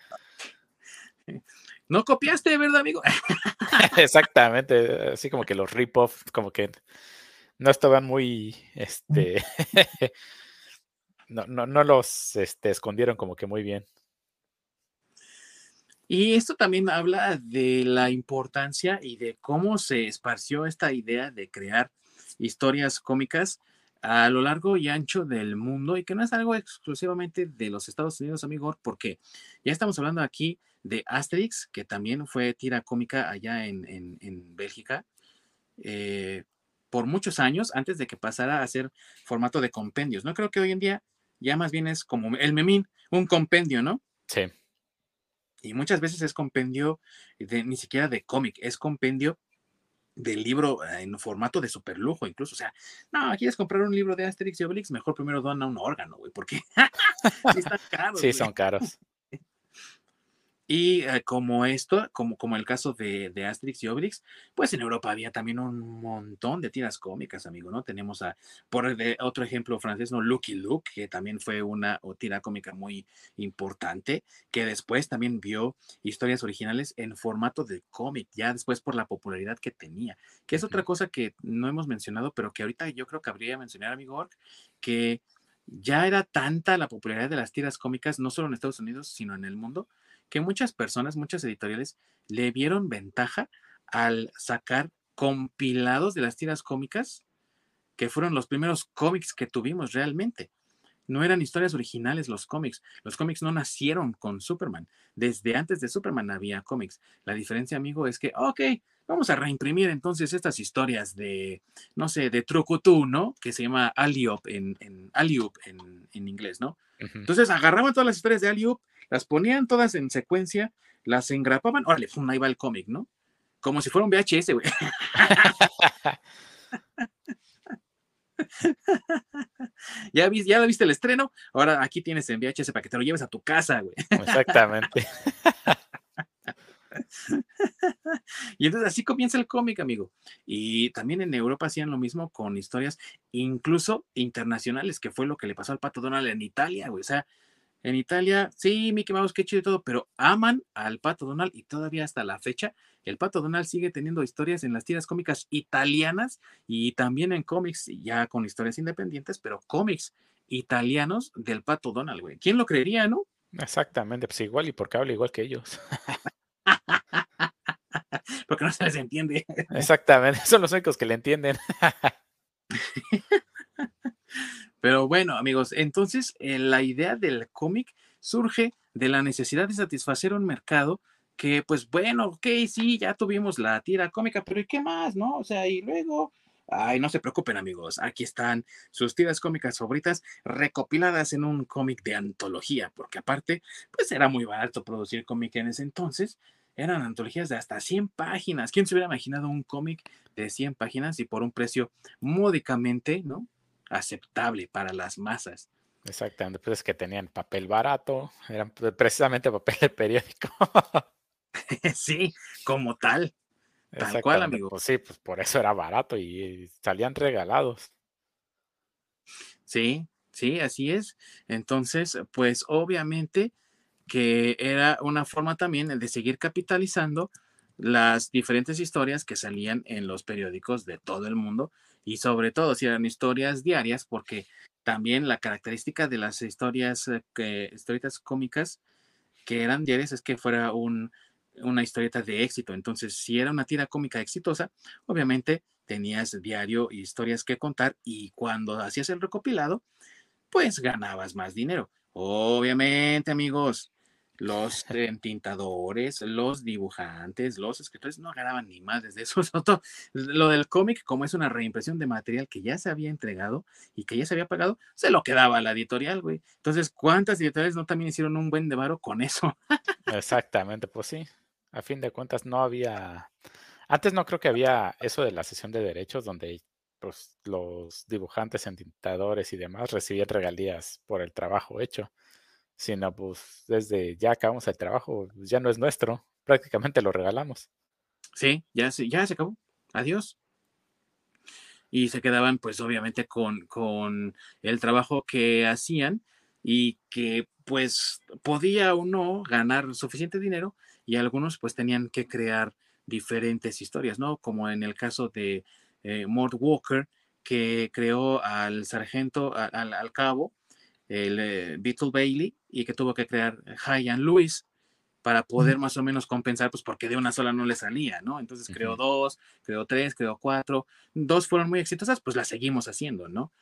No copiaste, ¿verdad, amigo? <laughs> Exactamente, así como que los rip-off, como que no estaban muy, este, <laughs> no, no, no los este, escondieron como que muy bien. Y esto también habla de la importancia y de cómo se esparció esta idea de crear historias cómicas a lo largo y ancho del mundo y que no es algo exclusivamente de los Estados Unidos, amigo, porque ya estamos hablando aquí de Asterix, que también fue tira cómica allá en, en, Bélgica, eh, por muchos años antes de que pasara a ser formato de compendios. No creo que hoy en día ya más bien es como el memín, un compendio, ¿no? Sí. Y muchas veces es compendio de, ni siquiera de cómic, es compendio del libro eh, en formato de superlujo, incluso. O sea, no, quieres comprar un libro de Asterix y Obelix, mejor primero dona un órgano, güey, porque <laughs> sí están caros. Sí, son caros. Y eh, como esto, como, como el caso de, de, Asterix y Obelix, pues en Europa había también un montón de tiras cómicas, amigo, ¿no? Tenemos a, por otro ejemplo francés, ¿no? Lucky Luke, que también fue una tira cómica muy importante, que después también vio historias originales en formato de cómic, ya después por la popularidad que tenía, que es otra cosa que no hemos mencionado, pero que ahorita yo creo que habría mencionar, amigo Ork, que ya era tanta la popularidad de las tiras cómicas, no solo en Estados Unidos, sino en el mundo, que muchas personas, muchas editoriales le vieron ventaja al sacar compilados de las tiras cómicas, que fueron los primeros cómics que tuvimos realmente. No eran historias originales los cómics. Los cómics no nacieron con Superman. Desde antes de Superman había cómics. La diferencia, amigo, es que, ok, vamos a reimprimir entonces estas historias de, no sé, de Trucutú, ¿no? Que se llama Aliop en, en, en, en inglés, ¿no? Entonces agarraban todas las historias de Aliop las ponían todas en secuencia, las engrapaban, órale, ahí va el cómic, ¿no? Como si fuera un VHS, güey. <laughs> <laughs> ya, viste, ya viste el estreno, ahora aquí tienes en VHS para que te lo lleves a tu casa, güey. Exactamente. <laughs> y entonces así comienza el cómic, amigo. Y también en Europa hacían lo mismo con historias incluso internacionales, que fue lo que le pasó al Pato Donald en Italia, güey. O sea, en Italia, sí, Mickey Mouse, qué chido y todo, pero aman al Pato Donald y todavía hasta la fecha, el Pato Donald sigue teniendo historias en las tiras cómicas italianas y también en cómics, ya con historias independientes, pero cómics italianos del Pato Donald, güey. ¿Quién lo creería, no? Exactamente, pues igual y porque habla igual que ellos. <laughs> porque no se les entiende. Exactamente, <laughs> son los únicos que le entienden. <laughs> Pero bueno, amigos, entonces eh, la idea del cómic surge de la necesidad de satisfacer un mercado que, pues bueno, ok, sí, ya tuvimos la tira cómica, pero ¿y qué más, no? O sea, y luego, ay, no se preocupen, amigos, aquí están sus tiras cómicas favoritas recopiladas en un cómic de antología, porque aparte, pues era muy barato producir cómic en ese entonces. Eran antologías de hasta 100 páginas. ¿Quién se hubiera imaginado un cómic de 100 páginas y por un precio módicamente, ¿no? Aceptable para las masas. Exactamente, pues es que tenían papel barato, eran precisamente papel de periódico. <laughs> sí, como tal. Tal cual, amigo. Pues sí, pues por eso era barato y salían regalados. Sí, sí, así es. Entonces, pues obviamente que era una forma también de seguir capitalizando las diferentes historias que salían en los periódicos de todo el mundo y sobre todo si eran historias diarias, porque también la característica de las historias, eh, historietas cómicas que eran diarias es que fuera un, una historieta de éxito. Entonces, si era una tira cómica exitosa, obviamente tenías diario historias que contar y cuando hacías el recopilado, pues ganabas más dinero. Obviamente, amigos, los entintadores, los dibujantes, los escritores no ganaban ni más desde eso. Lo del cómic, como es una reimpresión de material que ya se había entregado y que ya se había pagado, se lo quedaba a la editorial, güey. Entonces, ¿cuántas editoriales no también hicieron un buen devaro con eso? Exactamente, pues sí. A fin de cuentas, no había. Antes no creo que había eso de la sesión de derechos donde pues los dibujantes, entintadores y demás recibían regalías por el trabajo hecho, sino pues desde ya acabamos el trabajo, pues, ya no es nuestro, prácticamente lo regalamos. Sí, ya se, ya se acabó. Adiós. Y se quedaban, pues, obviamente, con, con el trabajo que hacían y que, pues, podía o no ganar suficiente dinero y algunos, pues, tenían que crear diferentes historias, ¿no? Como en el caso de eh, Mort Walker, que creó al sargento, al, al cabo, el eh, Beetle Bailey, y que tuvo que crear Hyan Lewis para poder más o menos compensar, pues porque de una sola no le salía, ¿no? Entonces creó dos, creó tres, creó cuatro, dos fueron muy exitosas, pues las seguimos haciendo, ¿no?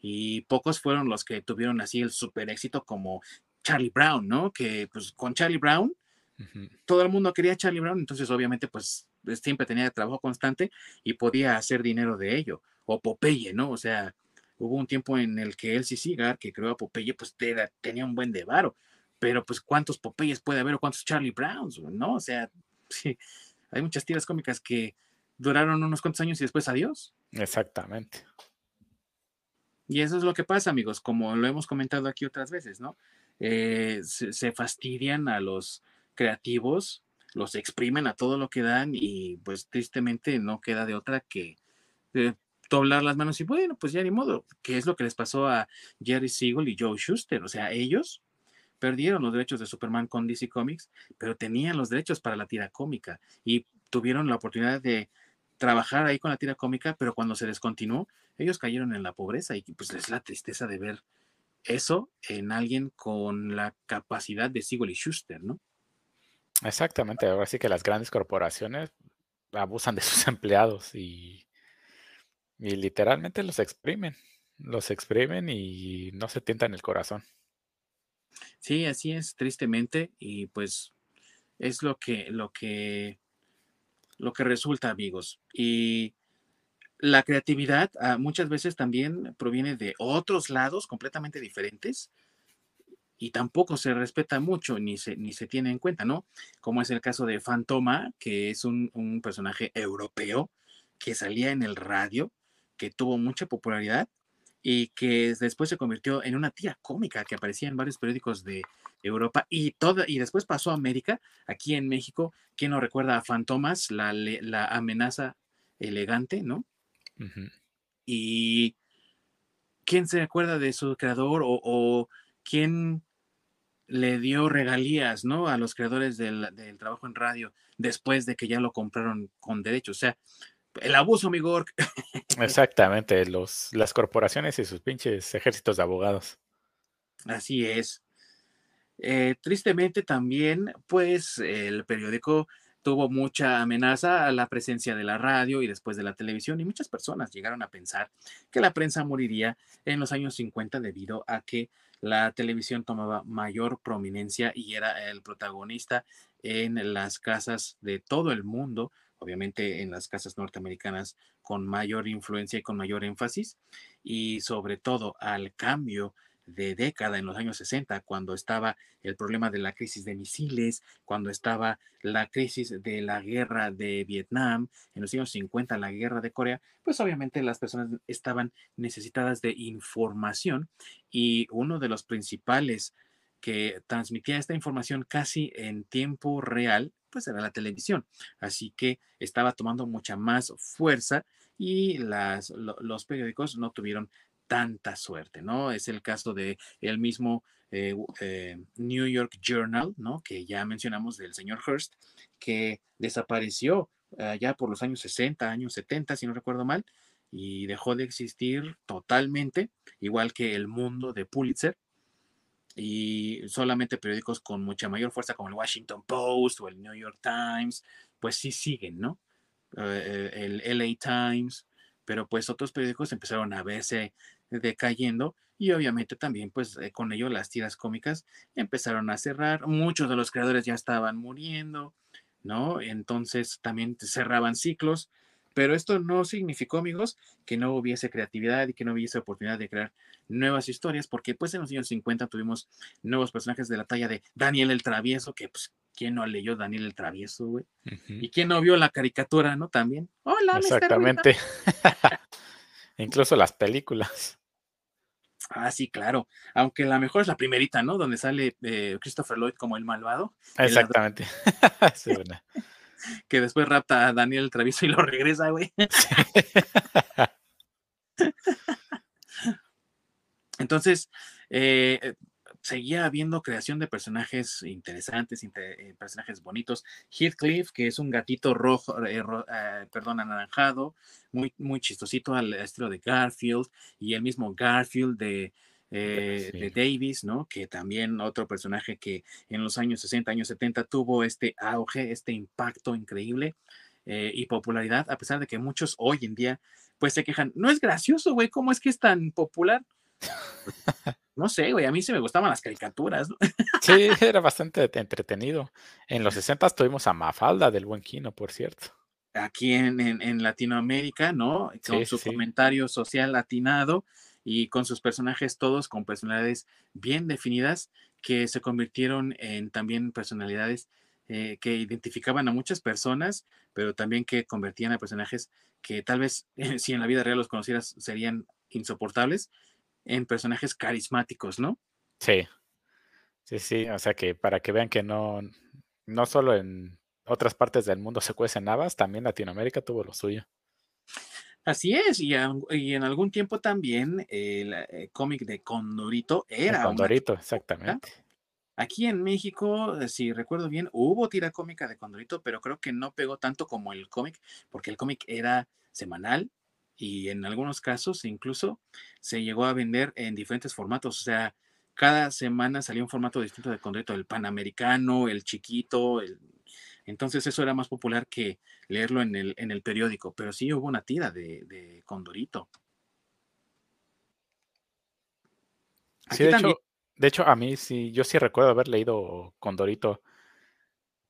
Y pocos fueron los que tuvieron así el super éxito como Charlie Brown, ¿no? Que pues con Charlie Brown, todo el mundo quería Charlie Brown, entonces obviamente pues siempre tenía trabajo constante y podía hacer dinero de ello. O Popeye, ¿no? O sea, hubo un tiempo en el que Elsie Seagar, que creó a Popeye, pues tenía un buen de varo pero pues cuántos Popeyes puede haber o cuántos Charlie Browns, ¿no? O sea, <laughs> sí, hay muchas tiras cómicas que duraron unos cuantos años y después adiós. Exactamente. Y eso es lo que pasa, amigos, como lo hemos comentado aquí otras veces, ¿no? Eh, se, fastidian a los creativos, los exprimen a todo lo que dan y pues tristemente no queda de otra que eh, doblar las manos y bueno, pues ya ni modo, ¿Qué es lo que les pasó a Jerry Siegel y Joe Schuster, o sea, ellos perdieron los derechos de Superman con DC Comics, pero tenían los derechos para la tira cómica y tuvieron la oportunidad de trabajar ahí con la tira cómica, pero cuando se descontinuó, ellos cayeron en la pobreza y pues es la tristeza de ver eso en alguien con la capacidad de Siegel y Schuster, ¿no? Exactamente, ahora sí que las grandes corporaciones abusan de sus <laughs> empleados y, y literalmente los exprimen, los exprimen y no se tientan el corazón. Sí, así es, tristemente, y pues es lo que, lo que, lo que resulta, amigos. Y la creatividad ah, muchas veces también proviene de otros lados completamente diferentes y tampoco se respeta mucho ni se, ni se tiene en cuenta, ¿no? Como es el caso de Fantoma, que es un, un personaje europeo que salía en el radio, que tuvo mucha popularidad y que después se convirtió en una tía cómica que aparecía en varios periódicos de Europa y toda, y después pasó a América, aquí en México, ¿quién no recuerda a Fantomas, la, la amenaza elegante, ¿no? Y quién se acuerda de su creador o, quién le dio regalías, ¿no? A los creadores del, del, trabajo en radio después de que ya lo compraron con derecho. O sea, el abuso, mi Gork. <laughs> Exactamente, los, las corporaciones y sus pinches ejércitos de abogados. Así es. Eh, tristemente también, pues el periódico tuvo mucha amenaza a la presencia de la radio y después de la televisión y muchas personas llegaron a pensar que la prensa moriría en los años 50 debido a que la televisión tomaba mayor prominencia y era el protagonista en las casas de todo el mundo obviamente en las casas norteamericanas con mayor influencia y con mayor énfasis, y sobre todo al cambio de década en los años 60, cuando estaba el problema de la crisis de misiles, cuando estaba la crisis de la guerra de Vietnam, en los años 50 la guerra de Corea, pues obviamente las personas estaban necesitadas de información y uno de los principales que transmitía esta información casi en tiempo real pues era la televisión. Así que estaba tomando mucha más fuerza y las, los periódicos no tuvieron tanta suerte, ¿no? Es el caso de el mismo eh, eh, New York Journal, ¿no? Que ya mencionamos del señor Hearst, que desapareció ya por los años 60, años 70, si no recuerdo mal, y dejó de existir totalmente, igual que el mundo de Pulitzer, y solamente periódicos con mucha mayor fuerza como el Washington Post o el New York Times, pues sí siguen, ¿no? Eh, el LA Times, pero pues otros periódicos empezaron a verse decayendo y obviamente también pues eh, con ello las tiras cómicas empezaron a cerrar, muchos de los creadores ya estaban muriendo, ¿no? Entonces también cerraban ciclos pero esto no significó, amigos, que no hubiese creatividad y que no hubiese oportunidad de crear nuevas historias, porque pues en los años 50 tuvimos nuevos personajes de la talla de Daniel el Travieso, que pues, ¿quién no leyó Daniel el Travieso, güey? ¿Y quién no vio la caricatura, no? También. Hola, Exactamente. <laughs> Incluso las películas. Ah, sí, claro. Aunque la mejor es la primerita, ¿no? Donde sale eh, Christopher Lloyd como el malvado. Exactamente. <laughs> <laughs> que después rapta a Daniel Travieso y lo regresa, güey. Entonces, eh, seguía habiendo creación de personajes interesantes, eh, personajes bonitos. Heathcliff, que es un gatito rojo, eh, perdón, anaranjado, muy, muy chistosito al estilo de Garfield, y el mismo Garfield de, de Davis, ¿no? Que también otro personaje que en los años 60, años 70 tuvo este auge, este impacto increíble y popularidad, a pesar de que muchos hoy en día pues se quejan, no es gracioso, güey, ¿cómo es que es tan popular? <laughs> No sé, güey, a mí sí me gustaban las caricaturas. <laughs> Sí, era bastante entretenido. En los 60 tuvimos a Mafalda del Buen Quino, por cierto. Aquí en, Latinoamérica, ¿no? Con su comentario social latinado y con sus personajes todos con personalidades bien definidas que se convirtieron en también personalidades eh, que identificaban a muchas personas, pero también que convertían a personajes que tal vez <laughs> si en la vida real los conocieras serían insoportables, en personajes carismáticos, ¿no? Sí, sí, sí, o sea que para que vean que no, no solo en otras partes del mundo se cuecen habas, también Latinoamérica tuvo lo suyo. Así es, y, en algún tiempo también el, eh, cómic de Condorito era. Condorito, exactamente. Aquí en México, si recuerdo bien, hubo tira cómica de Condorito, pero creo que no pegó tanto como el cómic, porque el cómic era semanal y en algunos casos incluso se llegó a vender en diferentes formatos. O sea, cada semana salía un formato distinto de Condorito, el panamericano, el chiquito, el... entonces eso era más popular que leerlo en el, en el periódico, pero sí hubo una tira de, Condorito. sí, de, hecho, de hecho, a mí sí, yo sí recuerdo haber leído Condorito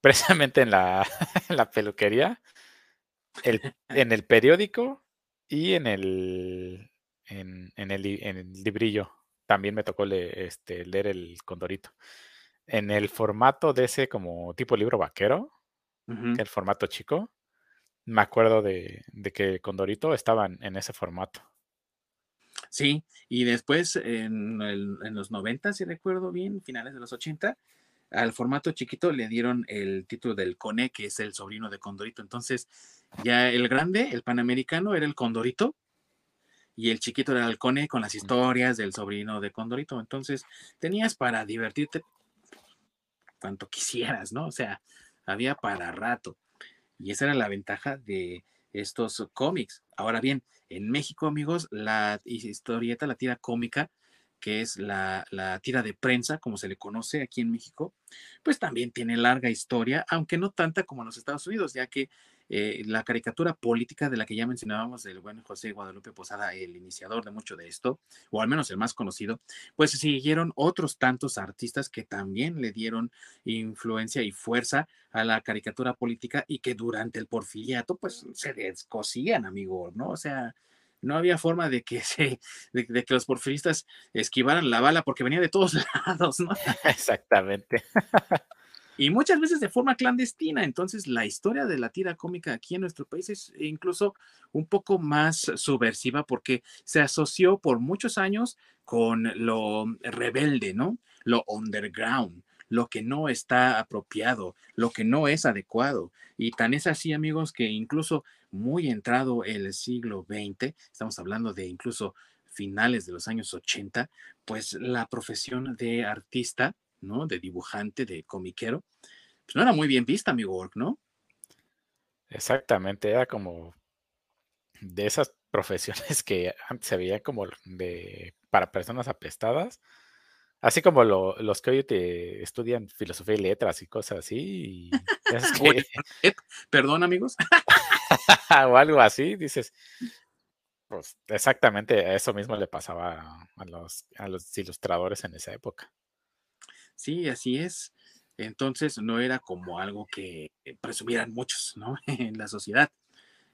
precisamente en la, <laughs> en la peluquería, el, en el periódico y en el, en, el, en el librillo también me tocó este, leer el Condorito. En el formato de ese como tipo libro vaquero, el formato chico, me acuerdo de, de que Condorito estaban en ese formato. Sí, y después en, en, los 90, si recuerdo bien, finales de los 80, al formato chiquito le dieron el título del Cone, que es el sobrino de Condorito. Entonces, ya el grande, el panamericano, era el Condorito, y el chiquito era el Cone con las historias del sobrino de Condorito. Entonces, tenías para divertirte cuanto quisieras, ¿no? O sea, había para rato. Y esa era la ventaja de estos cómics. Ahora bien, en México, amigos, la historieta, la tira cómica, que es la, tira de prensa, como se le conoce aquí en México, pues también tiene larga historia, aunque no tanta como en los Estados Unidos, ya que eh, la caricatura política de la que ya mencionábamos del buen José Guadalupe Posada, el iniciador de mucho de esto, o al menos el más conocido, pues siguieron otros tantos artistas que también le dieron influencia y fuerza a la caricatura política y que durante el porfiriato pues se descosían, amigo, ¿no? O sea, no había forma de que se, de, que los porfiristas esquivaran la bala porque venía de todos <laughs> lados, ¿no? Exactamente. y muchas veces de forma clandestina. Entonces, la historia de la tira cómica aquí en nuestro país es incluso un poco más subversiva porque se asoció por muchos años con lo rebelde, ¿no? Lo underground, lo que no está apropiado, lo que no es adecuado. Y tan es así, amigos, que incluso muy entrado el siglo XX, estamos hablando de incluso finales de los años 80, pues la profesión de artista, ¿no? De dibujante, de comiquero, pues no era muy bien vista, amigo ¿no? Exactamente, era como de esas profesiones que antes se veían como de para personas apestadas, así como los que hoy te estudian filosofía y letras y cosas así. <laughs> Perdón, amigos. <laughs> <laughs> o algo así, dices, pues exactamente eso mismo le pasaba a los, a los ilustradores en esa época. Sí, así es. Entonces no era como algo que presumieran muchos, ¿no? <laughs> en la sociedad.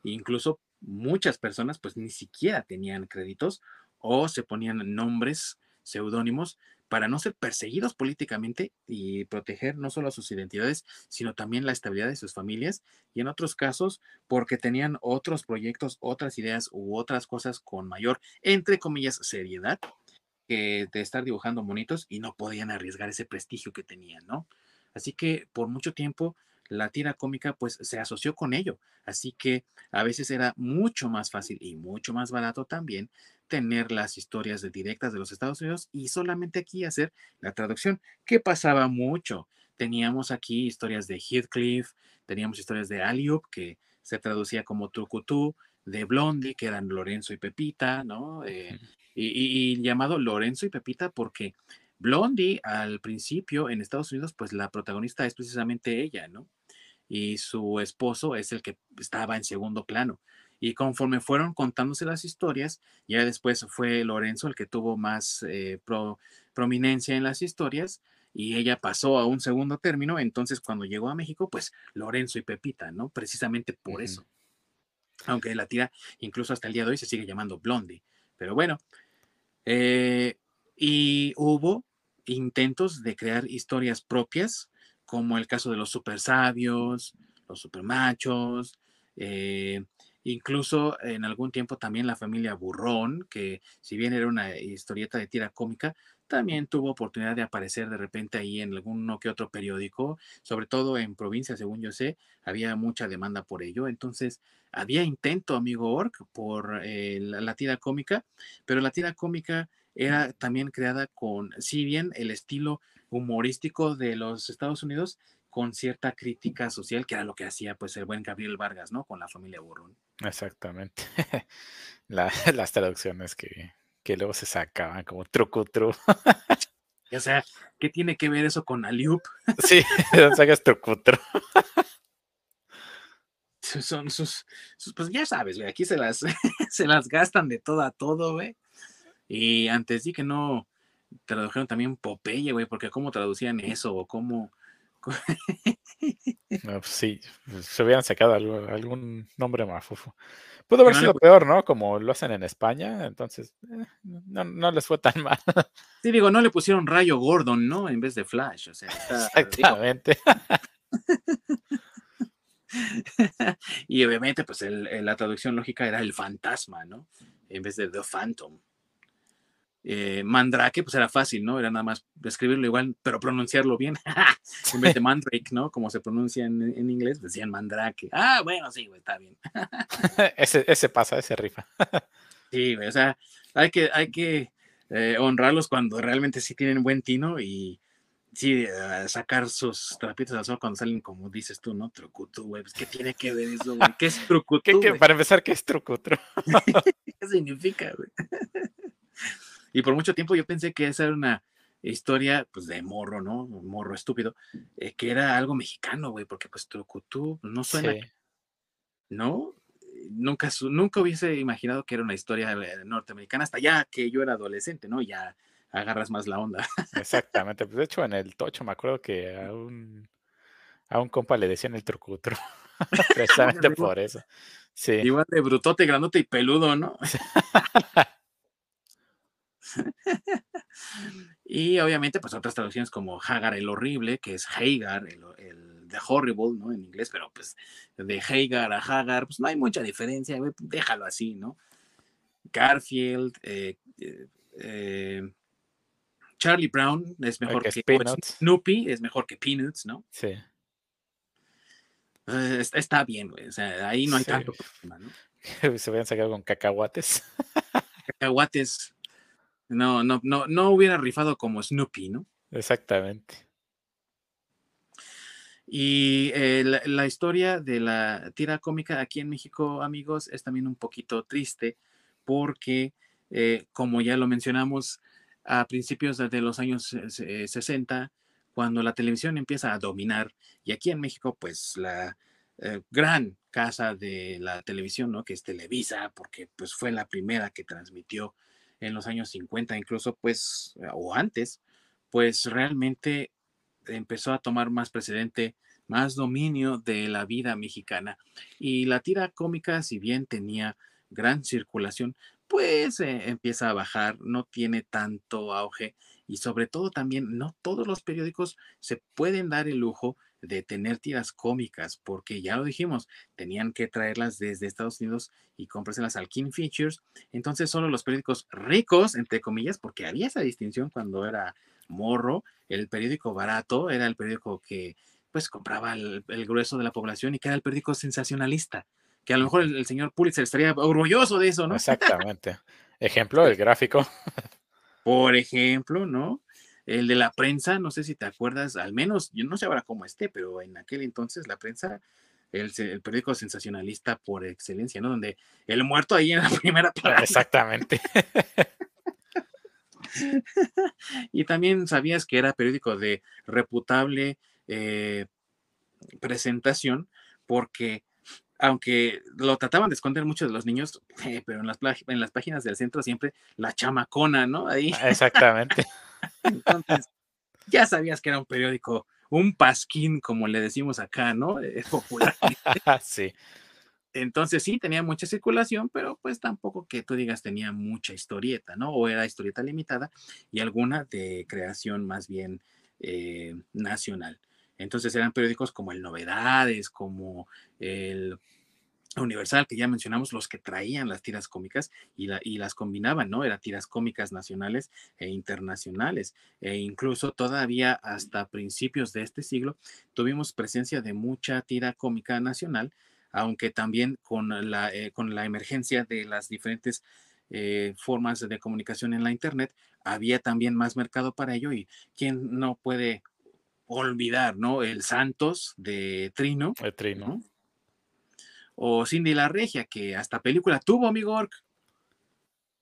Incluso muchas personas pues ni siquiera tenían créditos o se ponían nombres, seudónimos, para no ser perseguidos políticamente y proteger no solo sus identidades, sino también la estabilidad de sus familias y en otros casos porque tenían otros proyectos, otras ideas u otras cosas con mayor, entre comillas, seriedad que de estar dibujando monitos y no podían arriesgar ese prestigio que tenían, ¿no? Así que por mucho tiempo la tira cómica pues se asoció con ello. Así que a veces era mucho más fácil y mucho más barato también tener las historias de directas de los Estados Unidos y solamente aquí hacer la traducción, que pasaba mucho. Teníamos aquí historias de Heathcliff, teníamos historias de Aliup, que se traducía como Trucutú, de Blondie, que eran Lorenzo y Pepita, ¿no? Eh, y, y, llamado Lorenzo y Pepita porque Blondie al principio en Estados Unidos, pues la protagonista es precisamente ella, ¿no? Y su esposo es el que estaba en segundo plano. Y conforme fueron contándose las historias, ya después fue Lorenzo el que tuvo más eh, prominencia en las historias y ella pasó a un segundo término. Entonces, cuando llegó a México, pues Lorenzo y Pepita, ¿no? Precisamente por eso. Aunque la tira, incluso hasta el día de hoy, se sigue llamando Blondie. Pero bueno, eh, y hubo intentos de crear historias propias, como el caso de los super sabios, los super machos, eh, Incluso en algún tiempo también la familia Burrón, que si bien era una historieta de tira cómica, también tuvo oportunidad de aparecer de repente ahí en alguno que otro periódico, sobre todo en provincia, según yo sé, había mucha demanda por ello. Entonces, había intento, amigo Orc, por eh, la, tira cómica, pero la tira cómica era también creada con, si bien el estilo humorístico de los Estados Unidos, con cierta crítica social, que era lo que hacía pues el buen Gabriel Vargas, ¿no? Con la familia Burrón. Exactamente. <laughs> <laughs> las traducciones que, que, luego se sacaban como truco tru. <laughs> o sea, ¿qué tiene que ver eso con Aliup? sí, no sacas trucutru. Son sus, pues ya sabes, güey, aquí se las, se las gastan de todo a todo, güey. Y antes sí que no tradujeron también Popeye, güey, porque cómo traducían eso o cómo <laughs> pues sí, se hubieran sacado algún nombre más. Pudo haber sido peor, ¿no? Como lo hacen en España, entonces eh, no, les fue tan <laughs> mal. Sí, digo, no le pusieron Rayo Gordon, ¿no? En vez de Flash, o sea. Exactamente. <laughs> y obviamente, pues la traducción lógica era el fantasma, ¿no? En vez de The Phantom. Eh, mandrake, pues era fácil, ¿no? Era nada más escribirlo igual, pero pronunciarlo bien. <laughs> en vez de mandrake, ¿no? Como se pronuncia en, inglés, decían mandrake. Ah, bueno, sí, güey, está bien. <laughs> ese, ese pasa, ese rifa. <laughs> sí, güey, o sea, hay que, hay que eh, honrarlos cuando realmente sí tienen buen tino y sí, eh, sacar sus trapitos al sol cuando salen, como dices tú, ¿no? Trucutu, güey. Pues, ¿Qué tiene que ver eso, güey? ¿Qué es trucutu? para empezar, ¿qué es trucutru? ¿Qué significa, güey? Y por mucho tiempo yo pensé que esa era una historia, pues, de morro, ¿no? morro estúpido, eh, que era algo mexicano, güey, porque pues Trucutú no suena, ¿no? Nunca, nunca hubiese imaginado que era una historia eh, norteamericana, hasta ya que yo era adolescente, ¿no? Ya agarras más la onda. <laughs> Exactamente, pues de hecho en el Tocho me acuerdo que a un, a un compa le decían el trucutro, <laughs> precisamente por eso. Sí. Igual de brutote, grandote y peludo, ¿no? <laughs> <laughs> y obviamente, pues otras traducciones como Hagar el horrible, que es Hagar, el, el The Horrible, ¿no? En inglés, pero pues de Hagar a Hagar, pues no hay mucha diferencia, déjalo así, ¿no? Garfield, eh, eh, eh, Charlie Brown es mejor que, Snoopy, es mejor que Peanuts, ¿no? Sí. está bien, güey. O sea, ahí no hay tanto problema, ¿no? <laughs> Se habían sacado con cacahuates. Cacahuates, no, no, no, no hubiera rifado como Snoopy, ¿no? Exactamente. Y eh, la, historia de la tira cómica aquí en México, amigos, es también un poquito triste porque, eh, como ya lo mencionamos, a principios de los años 60, eh, cuando la televisión empieza a dominar, y aquí en México, pues la gran casa de la televisión, ¿no? Que es Televisa, porque pues fue la primera que transmitió en los años 50, incluso pues, o antes, pues realmente empezó a tomar más precedente, más dominio de la vida mexicana. Y la tira cómica, si bien tenía gran circulación, pues eh, empieza a bajar, no tiene tanto auge y sobre todo también no todos los periódicos se pueden dar el lujo de tener tiras cómicas, porque ya lo dijimos, tenían que traerlas desde Estados Unidos y comprárselas al King Features. Entonces, solo los periódicos ricos, entre comillas, porque había esa distinción cuando era morro, el periódico barato era el periódico que pues compraba el, grueso de la población y que era el periódico sensacionalista, que a lo mejor el, señor Pulitzer estaría orgulloso de eso, ¿no? Exactamente. <laughs> Ejemplo, el gráfico. Por ejemplo, ¿no? El de la prensa, no sé si te acuerdas, al menos, yo no sé ahora cómo esté, pero en aquel entonces la prensa, el, periódico sensacionalista por excelencia, ¿no? Donde el muerto ahí en la <laughs> primera plana. Exactamente. <laughs> y también sabías que era periódico de reputable eh, presentación, porque aunque lo trataban de esconder muchos de los niños, eh, <laughs> pero en las, en las páginas del centro siempre la chamacona, ¿no? Ahí. Exactamente. Entonces, ya sabías que era un periódico, un pasquín, como le decimos acá, ¿no? Es <laughs> popular. <laughs> sí. Entonces sí, tenía mucha circulación, pero pues tampoco que tú digas tenía mucha historieta, ¿no? O era historieta limitada y alguna de creación más bien eh, nacional. Entonces eran periódicos como el Novedades, como el Universal, que ya mencionamos, los que traían las tiras cómicas y, las combinaban, ¿no? Eran tiras cómicas nacionales e internacionales. E incluso todavía hasta principios de este siglo tuvimos presencia de mucha tira cómica nacional, aunque también con la, eh, con la emergencia de las diferentes eh, formas de comunicación en la Internet, había también más mercado para ello y quién no puede olvidar, ¿no? El Santos de Trino. De Trino. O Cindy la Regia, que hasta película tuvo, amigo Ork.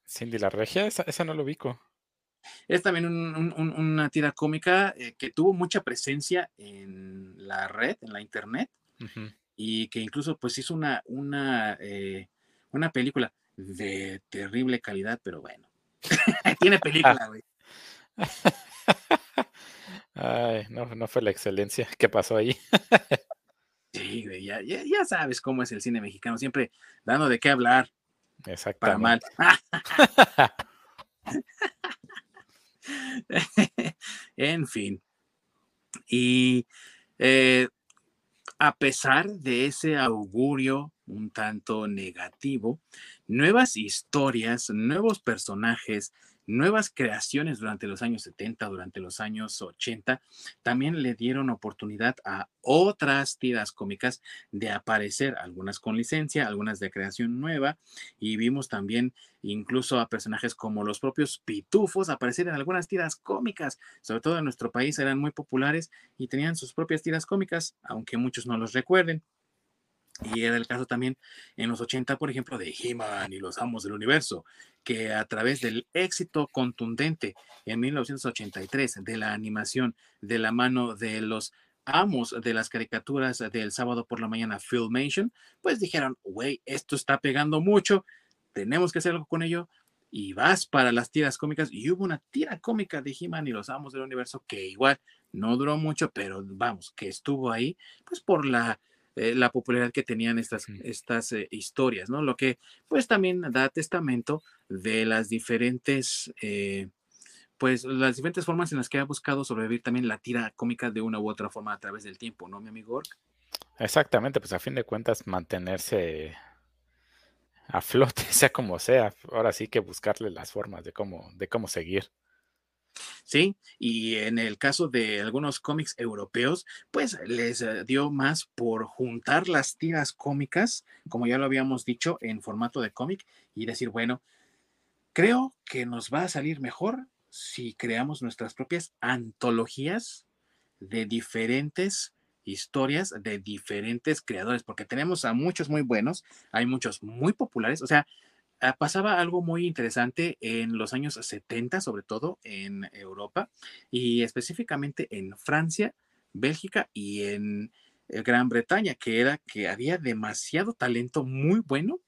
Cindy la Regia, esa, no lo ubico. Es también una tira cómica eh, que tuvo mucha presencia en la red, en la internet, y que incluso pues hizo una, una, eh, una película de terrible calidad, pero bueno, <laughs> tiene película, güey. <laughs> Ay, no, no fue la excelencia. ¿Qué pasó ahí? <laughs> Sí, güey, ya, ya, sabes cómo es el cine mexicano, siempre dando de qué hablar. Para mal. <laughs> en fin. Y eh, a pesar de ese augurio un tanto negativo, nuevas historias, nuevos personajes, nuevas creaciones durante los años 70, durante los años 80, también le dieron oportunidad a otras tiras cómicas de aparecer, algunas con licencia, algunas de creación nueva, y vimos también incluso a personajes como los propios pitufos aparecer en algunas tiras cómicas, sobre todo en nuestro país eran muy populares y tenían sus propias tiras cómicas, aunque muchos no los recuerden. Y era el caso también en los 80, por ejemplo, de He-Man y los Amos del Universo, que a través del éxito contundente en 1983 de la animación de la mano de los amos de las caricaturas del sábado por la mañana Filmation, pues dijeron, güey, esto está pegando mucho, tenemos que hacer algo con ello, y vas para las tiras cómicas, y hubo una tira cómica de He-Man y los amos del universo que igual no duró mucho, pero vamos, que estuvo ahí, pues por la eh, la popularidad que tenían estas, estas eh, historias, ¿no? Lo que pues también da testamento de las diferentes, eh, pues las diferentes formas en las que ha buscado sobrevivir también la tira cómica de una u otra forma a través del tiempo, ¿no, mi amigo Ork? Exactamente, pues a fin de cuentas mantenerse a flote, <laughs> sea como sea, ahora sí que buscarle las formas de cómo, de cómo seguir. ¿Sí? Y en el caso de algunos cómics europeos, pues les eh, dio más por juntar las tiras cómicas, como ya lo habíamos dicho, en formato de cómic y decir, bueno, creo que nos va a salir mejor si creamos nuestras propias antologías de diferentes historias de diferentes creadores, porque tenemos a muchos muy buenos, hay muchos muy populares, o sea, pasaba algo muy interesante en los años 70, sobre todo en Europa y específicamente en Francia, Bélgica y en eh, Gran Bretaña, que era que había demasiado talento muy bueno,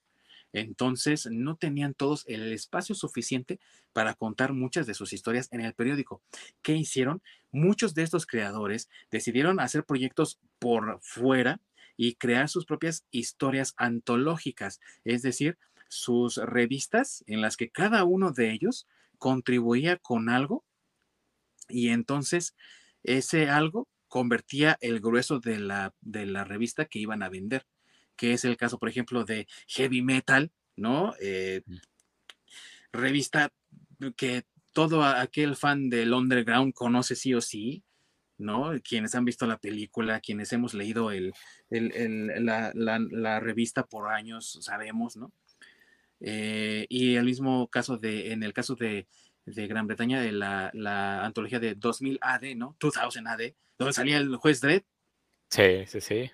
entonces no tenían todos el espacio suficiente para contar muchas de sus historias en el periódico. ¿Qué hicieron? Muchos de estos creadores decidieron hacer proyectos por fuera y crear sus propias historias antológicas, es decir, sus revistas en las que cada uno de ellos contribuía con algo Y entonces ese algo convertía el grueso de la, de la revista que iban a vender, que es el caso, por ejemplo, de Heavy Metal, ¿no? Eh, revista que todo aquel fan del underground conoce sí o sí, ¿no? Quienes han visto la película, quienes hemos leído el, la, revista por años, sabemos, ¿no? Eh, y el mismo caso de, en el caso de, Gran Bretaña, de la, antología de 2000 AD, ¿no? 2000 AD, donde salía el juez Dredd. Sí, sí, sí.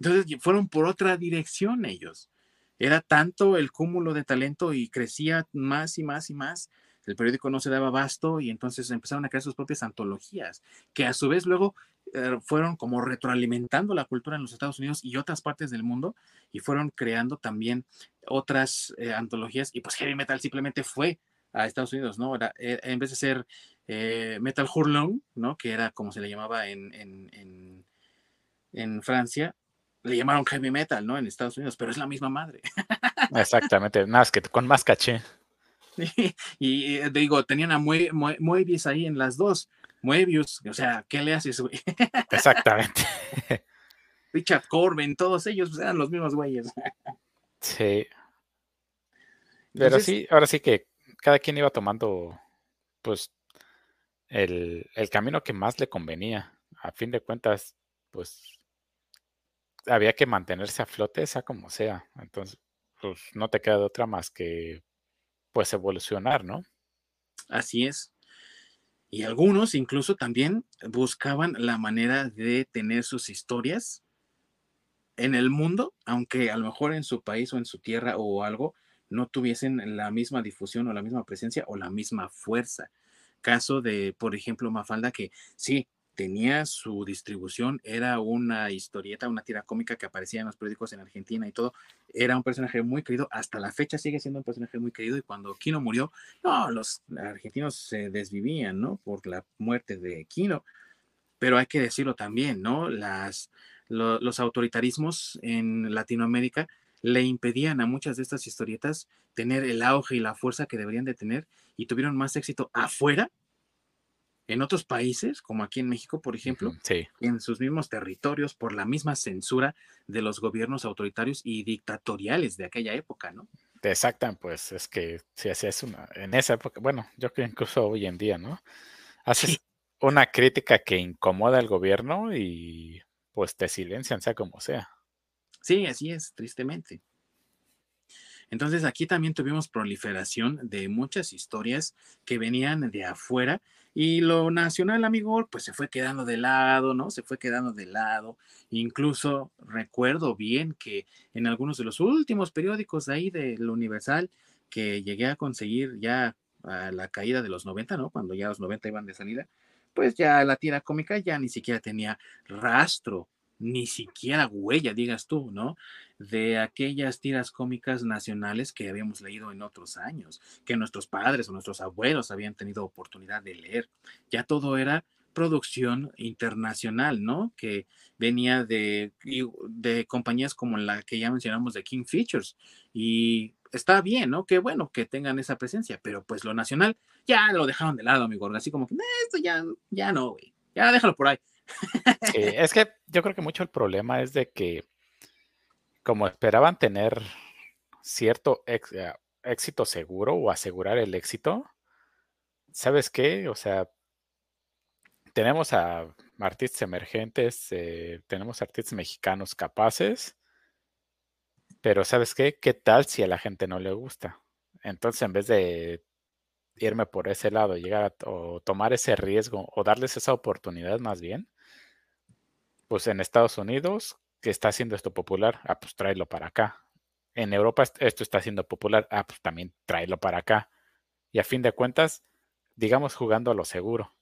Entonces fueron por otra dirección ellos. Era tanto el cúmulo de talento y crecía más y más y más el periódico no se daba abasto y entonces empezaron a crear sus propias antologías, que a su vez luego eh, fueron como retroalimentando la cultura en los Estados Unidos y otras partes del mundo y fueron creando también otras eh, antologías y pues heavy metal simplemente fue a Estados Unidos, ¿no? Era, eh, en vez de ser metal hurlong, ¿no? Que era como se le llamaba en, en, en Francia, le llamaron heavy metal, ¿no? En Estados Unidos, pero es la misma madre. <laughs> Exactamente, más que con más caché. <laughs> y eh, digo, tenían a Moebius ahí en las dos. Moebius, o sea, ¿qué le haces, güey? Exactamente. <laughs> Richard Corbin, todos ellos eran los mismos güeyes. Sí. Pero sí, ahora sí que cada quien iba tomando, pues, el, el camino que más le convenía. A fin de cuentas, pues, había que mantenerse a flote, sea como sea. Entonces, pues, no te queda de otra más que pues evolucionar, ¿no? Así es. Y algunos incluso también buscaban la manera de tener sus historias en el mundo, aunque a lo mejor en su país o en su tierra o algo no tuviesen la misma difusión o la misma presencia o la misma fuerza. Caso de, por ejemplo, Mafalda, que sí, tenía su distribución, era una historieta, una tira cómica que aparecía en los periódicos en Argentina y todo. Era un personaje muy querido, hasta la fecha sigue siendo un personaje muy querido y cuando Kino murió, no, los argentinos se desvivían, ¿no? Por la muerte de Kino. Pero hay que decirlo también, ¿no? Las, los autoritarismos en Latinoamérica le impedían a muchas de estas historietas tener el auge y la fuerza que deberían de tener y tuvieron más éxito afuera en otros países, como aquí en México, por ejemplo, en sus mismos territorios, por la misma censura de los gobiernos autoritarios y dictatoriales de aquella época, ¿no? Exacto, pues es que si hacías una, en esa época, bueno, yo creo incluso hoy en día, ¿no? Haces una crítica que incomoda al gobierno y pues te silencian, sea como sea. Sí, así es, tristemente. Entonces aquí también tuvimos proliferación de muchas historias que venían de afuera y lo nacional, amigo, pues se fue quedando de lado, ¿no? Se fue quedando de lado. Incluso recuerdo bien que en algunos de los últimos periódicos de ahí del Universal que llegué a conseguir ya a la caída de los 90, ¿no? Cuando ya los 90 iban de salida, pues ya la tira cómica ya ni siquiera tenía rastro ni siquiera huella, digas tú, ¿no? De aquellas tiras cómicas nacionales que habíamos leído en otros años, que nuestros padres o nuestros abuelos habían tenido oportunidad de leer. Ya todo era producción internacional, ¿no? Que venía de, de compañías como la que ya mencionamos de King Features. Y está bien, ¿no? Qué bueno que tengan esa presencia, pero pues lo nacional ya lo dejaron de lado, amigo. Así como que, esto ya, ya no, güey. Ya déjalo por ahí. Es que yo creo que mucho el problema es de que como esperaban tener cierto eh, éxito seguro o asegurar el éxito, ¿sabes qué? O sea, tenemos a artistas emergentes, eh, tenemos artistas mexicanos capaces, pero ¿sabes qué? ¿Qué tal si a la gente no le gusta? Entonces, en vez de irme por ese lado, llegar o tomar ese riesgo o darles esa oportunidad más bien, pues en Estados Unidos, que está haciendo esto popular, ah, pues tráelo para acá. En Europa esto está siendo popular, ah, pues también tráelo para acá. Y a fin de cuentas, digamos jugando a lo seguro.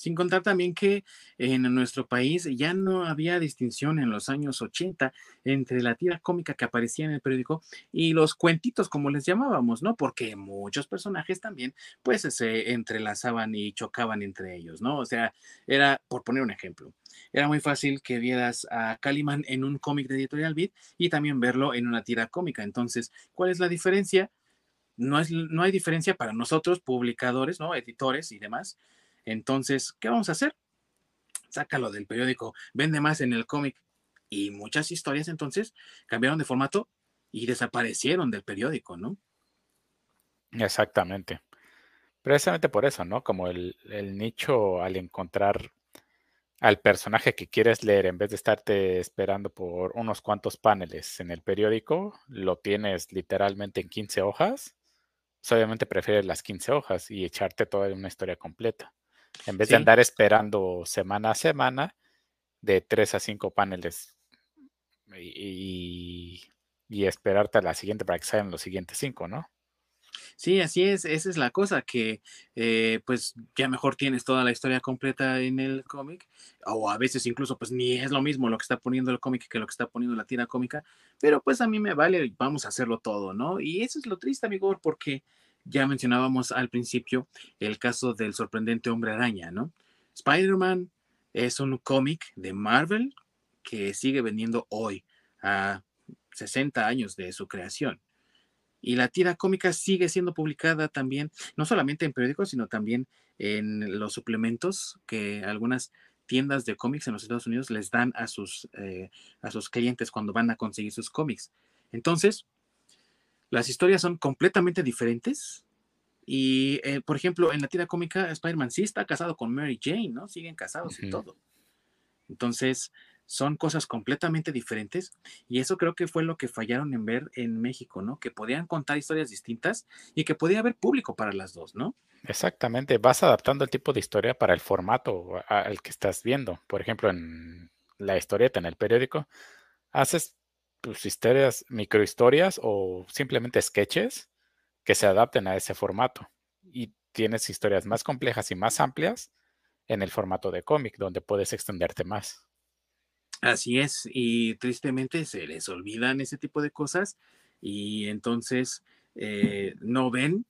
Sin contar también que en nuestro país ya no había distinción en los años 80 entre la tira cómica que aparecía en el periódico y los cuentitos, como les llamábamos, ¿no? Porque muchos personajes también, pues, se entrelazaban y chocaban entre ellos, ¿no? O sea, era, por poner un ejemplo, era muy fácil que vieras a Caliman en un cómic de Editorial Beat y también verlo en una tira cómica. Entonces, ¿cuál es la diferencia? no, es, no hay diferencia para nosotros, publicadores, ¿no? Editores y demás. Entonces, ¿qué vamos a hacer? Sácalo del periódico, vende más en el cómic. Y muchas historias entonces cambiaron de formato y desaparecieron del periódico, ¿no? Exactamente. Precisamente por eso, ¿no? Como el, nicho al encontrar al personaje que quieres leer, en vez de estarte esperando por unos cuantos paneles en el periódico, lo tienes literalmente en 15 hojas, pues, obviamente prefieres las 15 hojas y echarte toda una historia completa. En vez de andar esperando semana a semana de 3 a 5 paneles y, y esperarte a la siguiente para que salgan los siguientes 5, ¿no? Sí, así es, esa es la cosa, que eh, pues ya mejor tienes toda la historia completa en el cómic, o a veces incluso pues ni es lo mismo lo que está poniendo el cómic que lo que está poniendo la tira cómica, pero pues a mí me vale, vamos a hacerlo todo, ¿no? Y eso es lo triste, amigo, porque ya mencionábamos al principio el caso del sorprendente hombre araña, ¿no? Spider-Man es un cómic de Marvel que sigue vendiendo hoy a 60 años de su creación. Y la tira cómica sigue siendo publicada también, no solamente en periódicos, sino también en los suplementos que algunas tiendas de cómics en los Estados Unidos les dan a sus, eh, a sus clientes cuando van a conseguir sus cómics. Entonces, las historias son completamente diferentes. Y, eh, por ejemplo, en la tira cómica, Spider-Man sí está casado con Mary Jane, ¿no? Siguen casados y todo. Entonces, son cosas completamente diferentes y eso creo que fue lo que fallaron en ver en México, ¿no? Que podían contar historias distintas y que podía haber público para las dos, ¿no? Exactamente, vas adaptando el tipo de historia para el formato al que estás viendo. Por ejemplo, en la historieta, en el periódico, haces tus historias, microhistorias o simplemente sketches que se adapten a ese formato. Y tienes historias más complejas y más amplias en el formato de cómic, donde puedes extenderte más. Así es, y tristemente se les olvidan ese tipo de cosas y entonces eh, no ven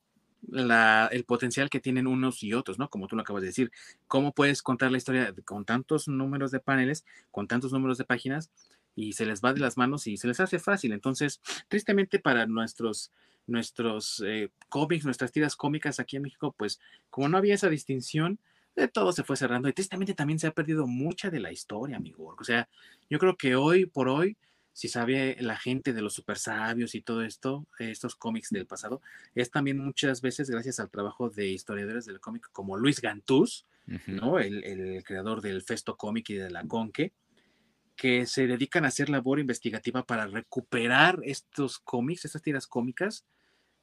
la, el potencial que tienen unos y otros, ¿no? Como tú lo acabas de decir, ¿cómo puedes contar la historia con tantos números de paneles, con tantos números de páginas y se les va de las manos y se les hace fácil? Entonces, tristemente para nuestros nuestros eh, cómics, nuestras tiras cómicas aquí en México, pues como no había esa distinción, de todo se fue cerrando y tristemente también se ha perdido mucha de la historia, amigo. O sea, yo creo que hoy por hoy, si sabe la gente de los super sabios y todo esto, estos cómics del pasado, es también muchas veces gracias al trabajo de historiadores del cómic como Luis Gantús, ¿no? El, creador del Festo Cómic y de la Conque, que se dedican a hacer labor investigativa para recuperar estos cómics, estas tiras cómicas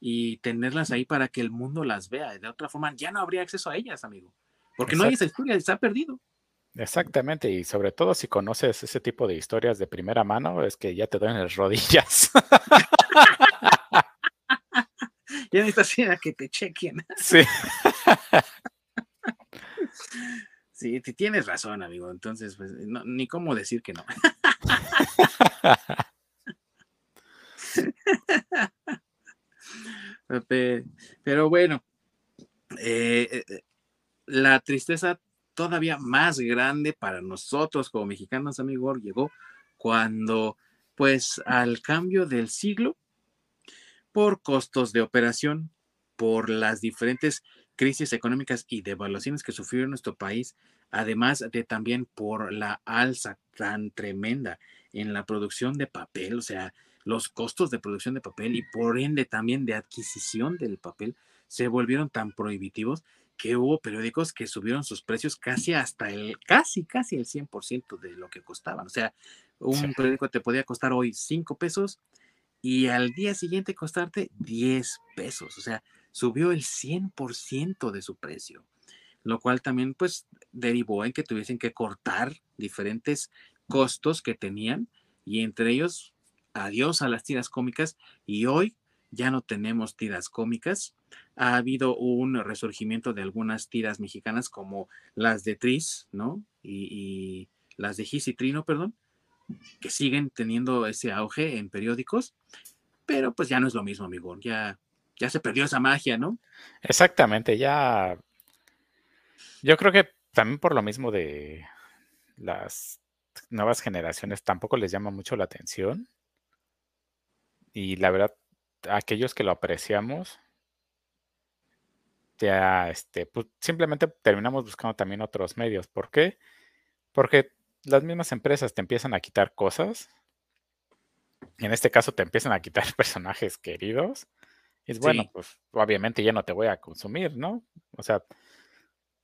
y tenerlas ahí para que el mundo las vea. De otra forma, ya no habría acceso a ellas, amigo. Porque no hay esa historia, se ha perdido. Exactamente, y sobre todo si conoces ese tipo de historias de primera mano, es que ya te duelen las rodillas. <laughs> ya necesitas ir a que te chequen. Sí. <laughs> Sí, tienes razón, amigo. Entonces, pues, ni cómo decir que no. <laughs> Pero bueno, eh, eh la tristeza todavía más grande para nosotros como mexicanos, amigo, llegó cuando, pues, al cambio del siglo, por costos de operación, por las diferentes crisis económicas y devaluaciones que sufrió nuestro país, además de también por la alza tan tremenda en la producción de papel, o sea, los costos de producción de papel y por ende también de adquisición del papel se volvieron tan prohibitivos que hubo periódicos que subieron sus precios casi hasta el, casi, casi el 100% de lo que costaban. O sea, un periódico te podía costar hoy 5 pesos y al día siguiente costarte 10 pesos. O sea, subió el 100% de su precio, lo cual también pues derivó en que tuviesen que cortar diferentes costos que tenían y entre ellos adiós a las tiras cómicas y hoy ya no tenemos tiras cómicas. Ha habido un resurgimiento de algunas tiras mexicanas como las de Tris, ¿no? Y, las de Gis y Trino, perdón, que siguen teniendo ese auge en periódicos, pero pues ya no es lo mismo, amigo. Ya, ya se perdió esa magia, ¿no? Exactamente, ya. Yo creo que también por lo mismo de las nuevas generaciones tampoco les llama mucho la atención. Y la verdad, aquellos que lo apreciamos, ya este, pues, simplemente terminamos buscando también otros medios. ¿Por qué? Porque las mismas empresas te empiezan a quitar cosas. En este caso te empiezan a quitar <laughs> personajes queridos. Y es bueno, pues obviamente ya no te voy a consumir, ¿no? O sea,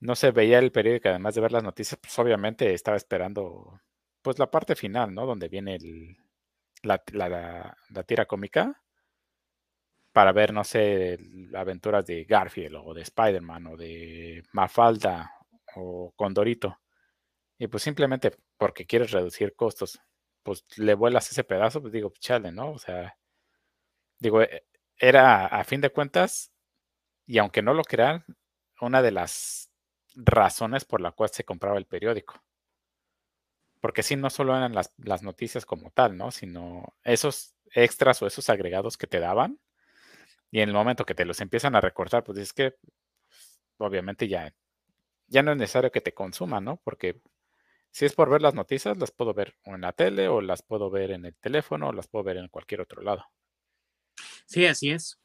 no se veía el periódico, además de ver las noticias, pues obviamente estaba esperando pues la parte final, ¿no? Donde viene el, la, la tira cómica para ver, no sé, aventuras de Garfield o de Spider-Man o de Mafalda o Condorito. Y pues simplemente porque quieres reducir costos, pues le vuelas ese pedazo, pues digo, chale, ¿no? O sea, digo, e, era a fin de cuentas, y aunque no lo crean, una de las razones por la cual se compraba el periódico. Porque sí, no solo eran las, las noticias como tal, ¿no? Sino esos extras o esos agregados que te daban y en el momento que te los empiezan a recortar, pues es que obviamente ya, ya no es necesario que te consuman, ¿no? Porque si es por ver las noticias, las puedo ver en la tele, o las puedo ver en el teléfono, o las puedo ver en cualquier otro lado. Sí, así es.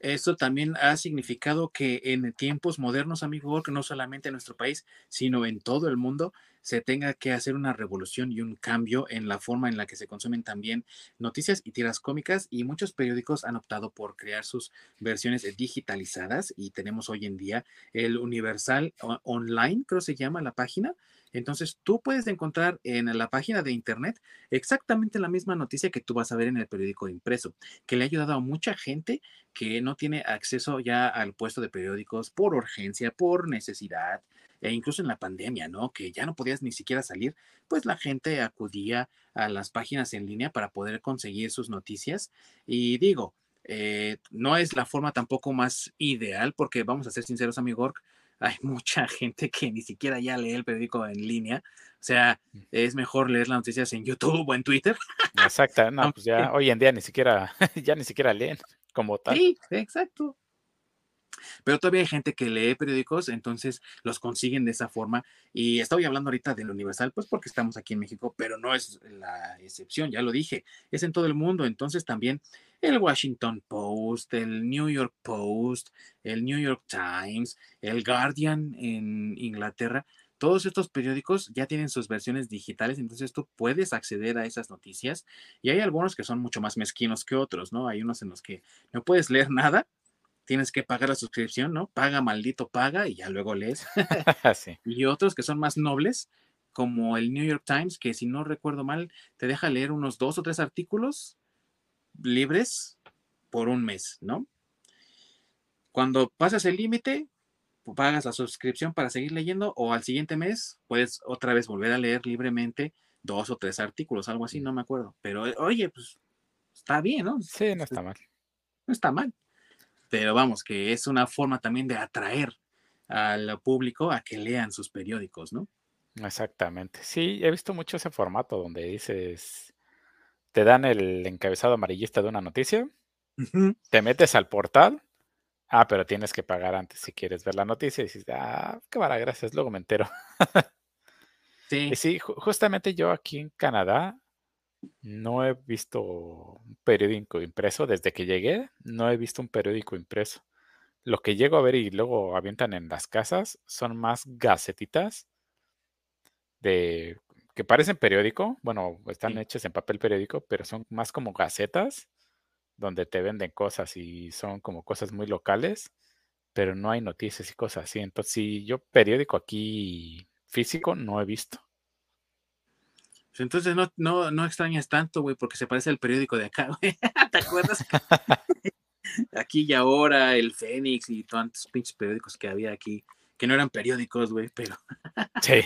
Eso también ha significado que en tiempos modernos, amigo, que no solamente en nuestro país, sino en todo el mundo, se tenga que hacer una revolución y un cambio en la forma en la que se consumen también noticias y tiras cómicas y muchos periódicos han optado por crear sus versiones digitalizadas y tenemos hoy en día el Universal Online, creo se llama la página, entonces, tú puedes encontrar en la página de internet exactamente la misma noticia que tú vas a ver en el periódico impreso, que le ha ayudado a mucha gente que no tiene acceso ya al puesto de periódicos por urgencia, por necesidad, e incluso en la pandemia, ¿no? Que ya no podías ni siquiera salir, pues la gente acudía a las páginas en línea para poder conseguir sus noticias. Y digo, eh, no es la forma tampoco más ideal, porque vamos a ser sinceros, amigo hay mucha gente que ni siquiera ya lee el periódico en línea. O sea, mm. es mejor leer las noticias en YouTube o en Twitter. Exacto, no, pues ya hoy en día ni siquiera, <laughs> ya ni siquiera leen como tal. Sí, exacto. Pero todavía hay gente que lee periódicos, entonces los consiguen de esa forma. Y estoy hablando ahorita del Universal, pues porque estamos aquí en México, pero no es la excepción, ya lo dije, es en todo el mundo. Entonces también el Washington Post, el New York Post, el New York Times, el Guardian en Inglaterra, todos estos periódicos ya tienen sus versiones digitales, entonces tú puedes acceder a esas noticias y hay algunos que son mucho más mezquinos que otros, ¿no? Hay unos en los que no puedes leer nada, tienes que pagar la suscripción, ¿no? Paga, maldito, paga y ya luego lees. <laughs> Y otros que son más nobles, como el New York Times, que si no recuerdo mal, te deja leer unos dos o tres artículos libres por un mes, ¿no? Cuando pasas el límite, pagas la suscripción para seguir leyendo o al siguiente mes puedes otra vez volver a leer libremente dos o tres artículos, algo así, no me acuerdo. Pero oye, pues está bien, ¿no? Sí, no está mal. No está mal. Pero vamos, que es una forma también de atraer al público a que lean sus periódicos, ¿no? Exactamente. Sí, he visto mucho ese formato donde dices, te dan el encabezado amarillista de una noticia, te metes al portal, ah, pero tienes que pagar antes si quieres ver la noticia y dices, ah, qué vara, gracias, luego me entero. sí. Y sí, justamente yo aquí en Canadá no he visto un periódico impreso desde que llegué, no he visto un periódico impreso. Lo que llego a ver y luego avientan en las casas son más gacetitas de que parecen periódico, bueno, están hechas en papel periódico, pero son más como gacetas donde te venden cosas y son como cosas muy locales, pero no hay noticias y cosas así. Entonces, si yo periódico aquí físico no he visto. Entonces no, no, no extrañas tanto, güey, porque se parece al periódico de acá, <laughs> güey. ¿Te acuerdas? <laughs> aquí y ahora, el Fénix y tantos pinches periódicos que había aquí, que no eran periódicos, güey, pero. <laughs> sí.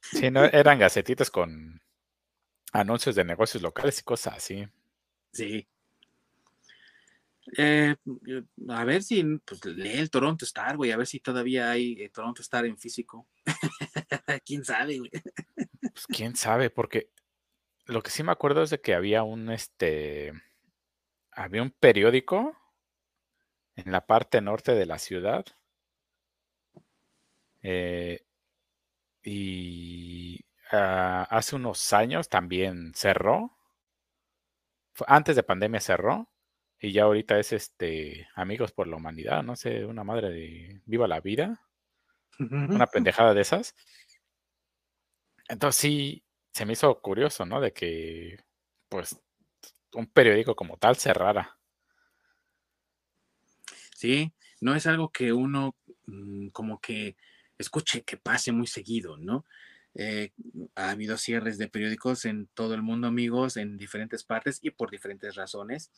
Sí, no, eran gacetitas con anuncios de negocios locales y cosas así. Sí. Eh, a ver si pues, lee el Toronto Star, güey, a ver si todavía hay eh, Toronto Star en físico. <laughs> ¿Quién sabe, güey? Pues quién sabe, porque lo que sí me acuerdo es de que había un este había un periódico en la parte norte de la ciudad. Eh, y ah, hace unos años también cerró. Antes de pandemia cerró. Y ya ahorita es este Amigos por la Humanidad, no sé, una madre de Viva la Vida, una pendejada de esas. Entonces sí, se me hizo curioso, ¿no? De que, pues, un periódico como tal cerrara. Sí, no es algo que uno mm, como que escuche que pase muy seguido, ¿no? Eh, ha habido cierres de periódicos en todo el mundo, amigos, en diferentes partes y por diferentes razones.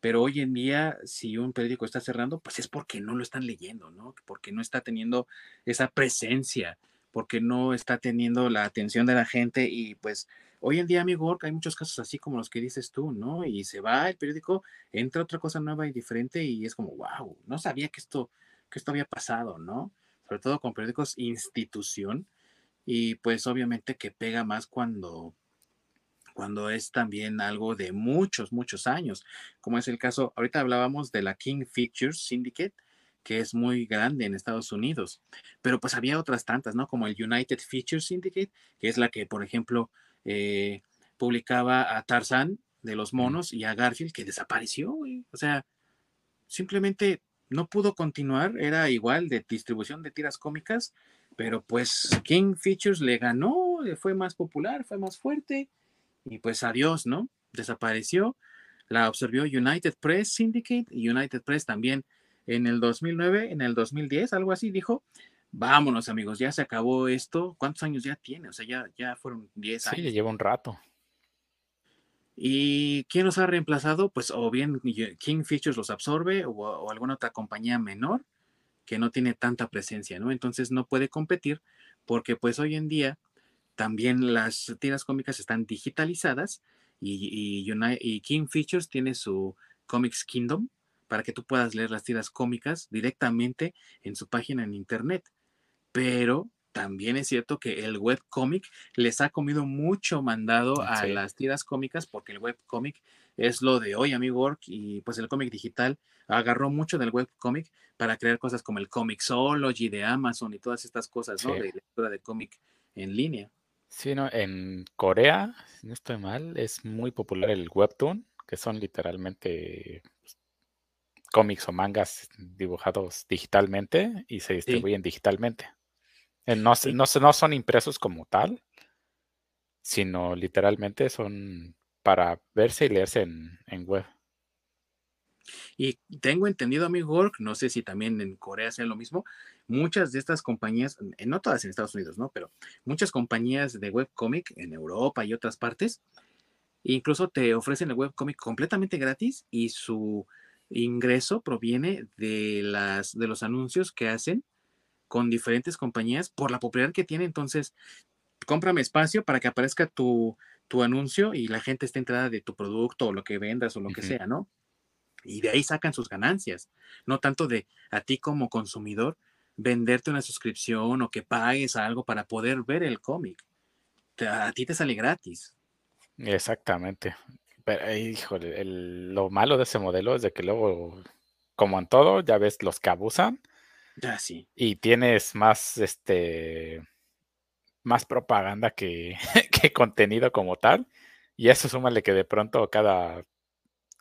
Pero hoy en día, si un periódico está cerrando, pues es porque no lo están leyendo, ¿no? Porque no está teniendo esa presencia, porque no está teniendo la atención de la gente y pues hoy en día, amigo, hay muchos casos así como los que dices tú, ¿no? Y se va el periódico, entra otra cosa nueva y diferente y es como, wow, no sabía que esto, que esto había pasado, ¿no? Sobre todo con periódicos institución y pues obviamente que pega más cuando cuando es también algo de muchos, muchos años, como es el caso, ahorita hablábamos de la King Features Syndicate, que es muy grande en Estados Unidos, pero pues había otras tantas, ¿no? Como el United Features Syndicate, que es la que, por ejemplo, eh, publicaba a Tarzan de los monos y a Garfield, que desapareció, güey. O sea, simplemente no pudo continuar, era igual de distribución de tiras cómicas, pero pues King Features le ganó, fue más popular, fue más fuerte, y pues adiós, ¿no? Desapareció. La absorbió United Press Syndicate y United Press también en el 2009, en el 2010, algo así, dijo, vámonos amigos, ya se acabó esto. ¿Cuántos años ya tiene? O sea, ya, ya fueron 10 años. Sí, lleva un rato. ¿Y quién los ha reemplazado? Pues o bien King Features los absorbe o, o, alguna otra compañía menor que no tiene tanta presencia, ¿no? Entonces no puede competir porque pues hoy en día también las tiras cómicas están digitalizadas y, y, King Features tiene su Comics Kingdom para que tú puedas leer las tiras cómicas directamente en su página en internet. Pero también es cierto que el webcomic les ha comido mucho mandado a las tiras cómicas porque el webcomic es lo de hoy, amigo Work, y pues el cómic digital agarró mucho del webcomic para crear cosas como el Comixology de Amazon y todas estas cosas, ¿no? De lectura de cómic en línea. Sí, no, en Corea, si no estoy mal, es muy popular el webtoon, que son literalmente pues, cómics o mangas dibujados digitalmente y se distribuyen digitalmente. Eh, no, no, no son impresos como tal, sino literalmente son para verse y leerse en, en web. Y tengo entendido, amigo Gork, no sé si también en Corea sea lo mismo, muchas de estas compañías, no todas en Estados Unidos, ¿no? Pero muchas compañías de webcomic en Europa y otras partes, incluso te ofrecen el webcomic completamente gratis y su ingreso proviene de, las, de los anuncios que hacen con diferentes compañías por la popularidad que tiene. Entonces, cómprame espacio para que aparezca tu, tu anuncio y la gente esté enterada de tu producto o lo que vendas o lo que sea, ¿no? Y de ahí sacan sus ganancias, no tanto de a ti como consumidor venderte una suscripción o que pagues algo para poder ver el cómic. A ti te sale gratis. Exactamente. Pero, híjole, lo malo de ese modelo es de que luego, como en todo, ya ves los que abusan. Ya sí. Y tienes más, este, más propaganda que, <laughs> que contenido como tal. Y eso súmale que de pronto cada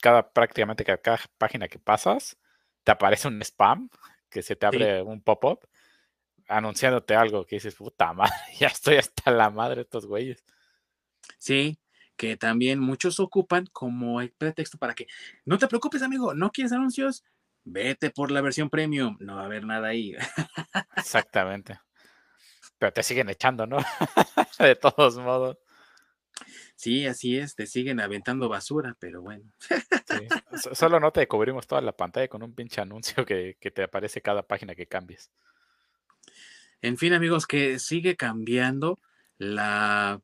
cada prácticamente cada, página que pasas, te aparece un spam, que se te abre un pop-up anunciándote algo que dices, puta madre, <laughs> ya estoy hasta la madre de estos güeyes. Sí, que también muchos ocupan como el pretexto para que no te preocupes, amigo, no quieres anuncios, vete por la versión premium, no va a haber nada ahí. <laughs> Exactamente. Pero te siguen echando, ¿no? <laughs> de todos modos. Sí, así es, te siguen aventando basura, pero bueno. <laughs> Solo no te cubrimos toda la pantalla con un pinche anuncio que, te aparece cada página que cambies. En fin, amigos, que sigue cambiando la,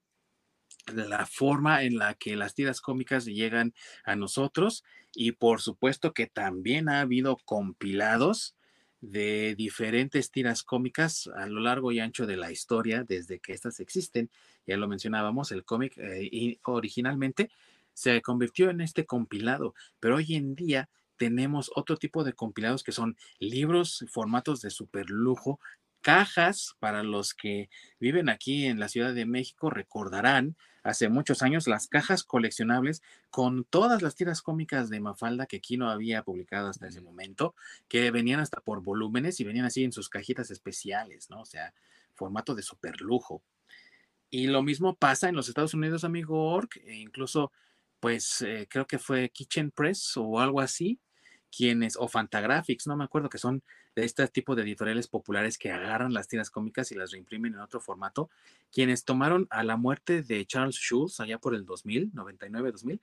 la forma en la que las tiras cómicas llegan a nosotros y por supuesto que también ha habido compilados de diferentes tiras cómicas a lo largo y ancho de la historia desde que estas existen. Ya lo mencionábamos, el cómic eh, originalmente se convirtió en este compilado, pero hoy en día tenemos otro tipo de compilados que son libros, formatos de super lujo, cajas para los que viven aquí en la Ciudad de México recordarán hace muchos años las cajas coleccionables con todas las tiras cómicas de Mafalda que Kino había publicado hasta ese momento, que venían hasta por volúmenes y venían así en sus cajitas especiales, ¿no? O sea, formato de super lujo. Y lo mismo pasa en los Estados Unidos, amigo Ork, e incluso, pues eh, creo que fue Kitchen Press o algo así, quienes, o Fantagraphics, no me acuerdo, que son de este tipo de editoriales populares que agarran las tiras cómicas y las reimprimen en otro formato, quienes tomaron a la muerte de Charles Schulz allá por el 2000, 99-2000,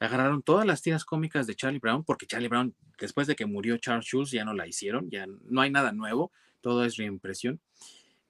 agarraron todas las tiras cómicas de Charlie Brown, porque Charlie Brown, después de que murió Charles Schulz, ya no la hicieron, ya no hay nada nuevo, todo es reimpresión,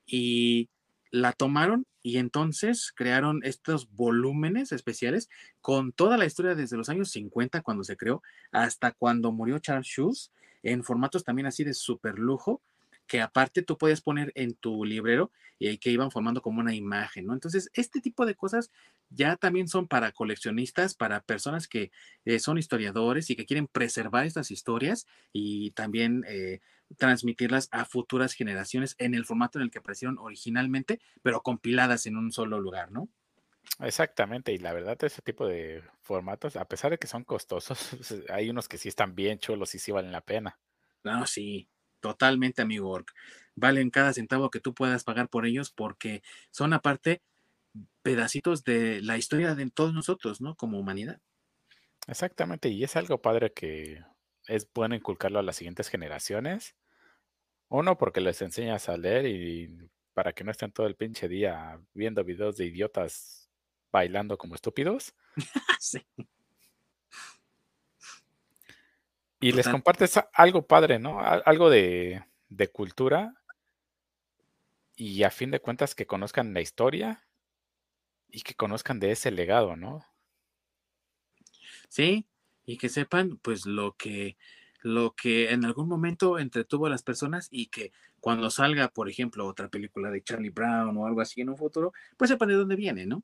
y la tomaron y entonces crearon estos volúmenes especiales con toda la historia desde los años 50 cuando se creó hasta cuando murió Charles Schulz en formatos también así de super lujo que aparte tú puedes poner en tu librero y que iban formando como una imagen, ¿no? Entonces, este tipo de cosas ya también son para coleccionistas, para personas que eh, son historiadores y que quieren preservar estas historias y también eh, transmitirlas a futuras generaciones en el formato en el que aparecieron originalmente, pero compiladas en un solo lugar, ¿no? Exactamente, y la verdad ese tipo de formatos, a pesar de que son costosos, <laughs> hay unos que sí están bien chulos y sí valen la pena. No, sí, totalmente, amigo Ork. Valen cada centavo que tú puedas pagar por ellos porque son aparte pedacitos de la historia de todos nosotros, ¿no? Como humanidad. Exactamente, y es algo padre que es bueno inculcarlo a las siguientes generaciones. Uno, porque les enseñas a leer y para que no estén todo el pinche día viendo videos de idiotas bailando como estúpidos. <laughs> sí. Y les compartes algo padre, ¿no? Algo de, de cultura. Y a fin de cuentas que conozcan la historia y que conozcan de ese legado, ¿no? Sí, y que sepan pues lo que lo que en algún momento entretuvo a las personas y que cuando salga, por ejemplo, otra película de Charlie Brown o algo así en un futuro, pues sepan de dónde viene, ¿no?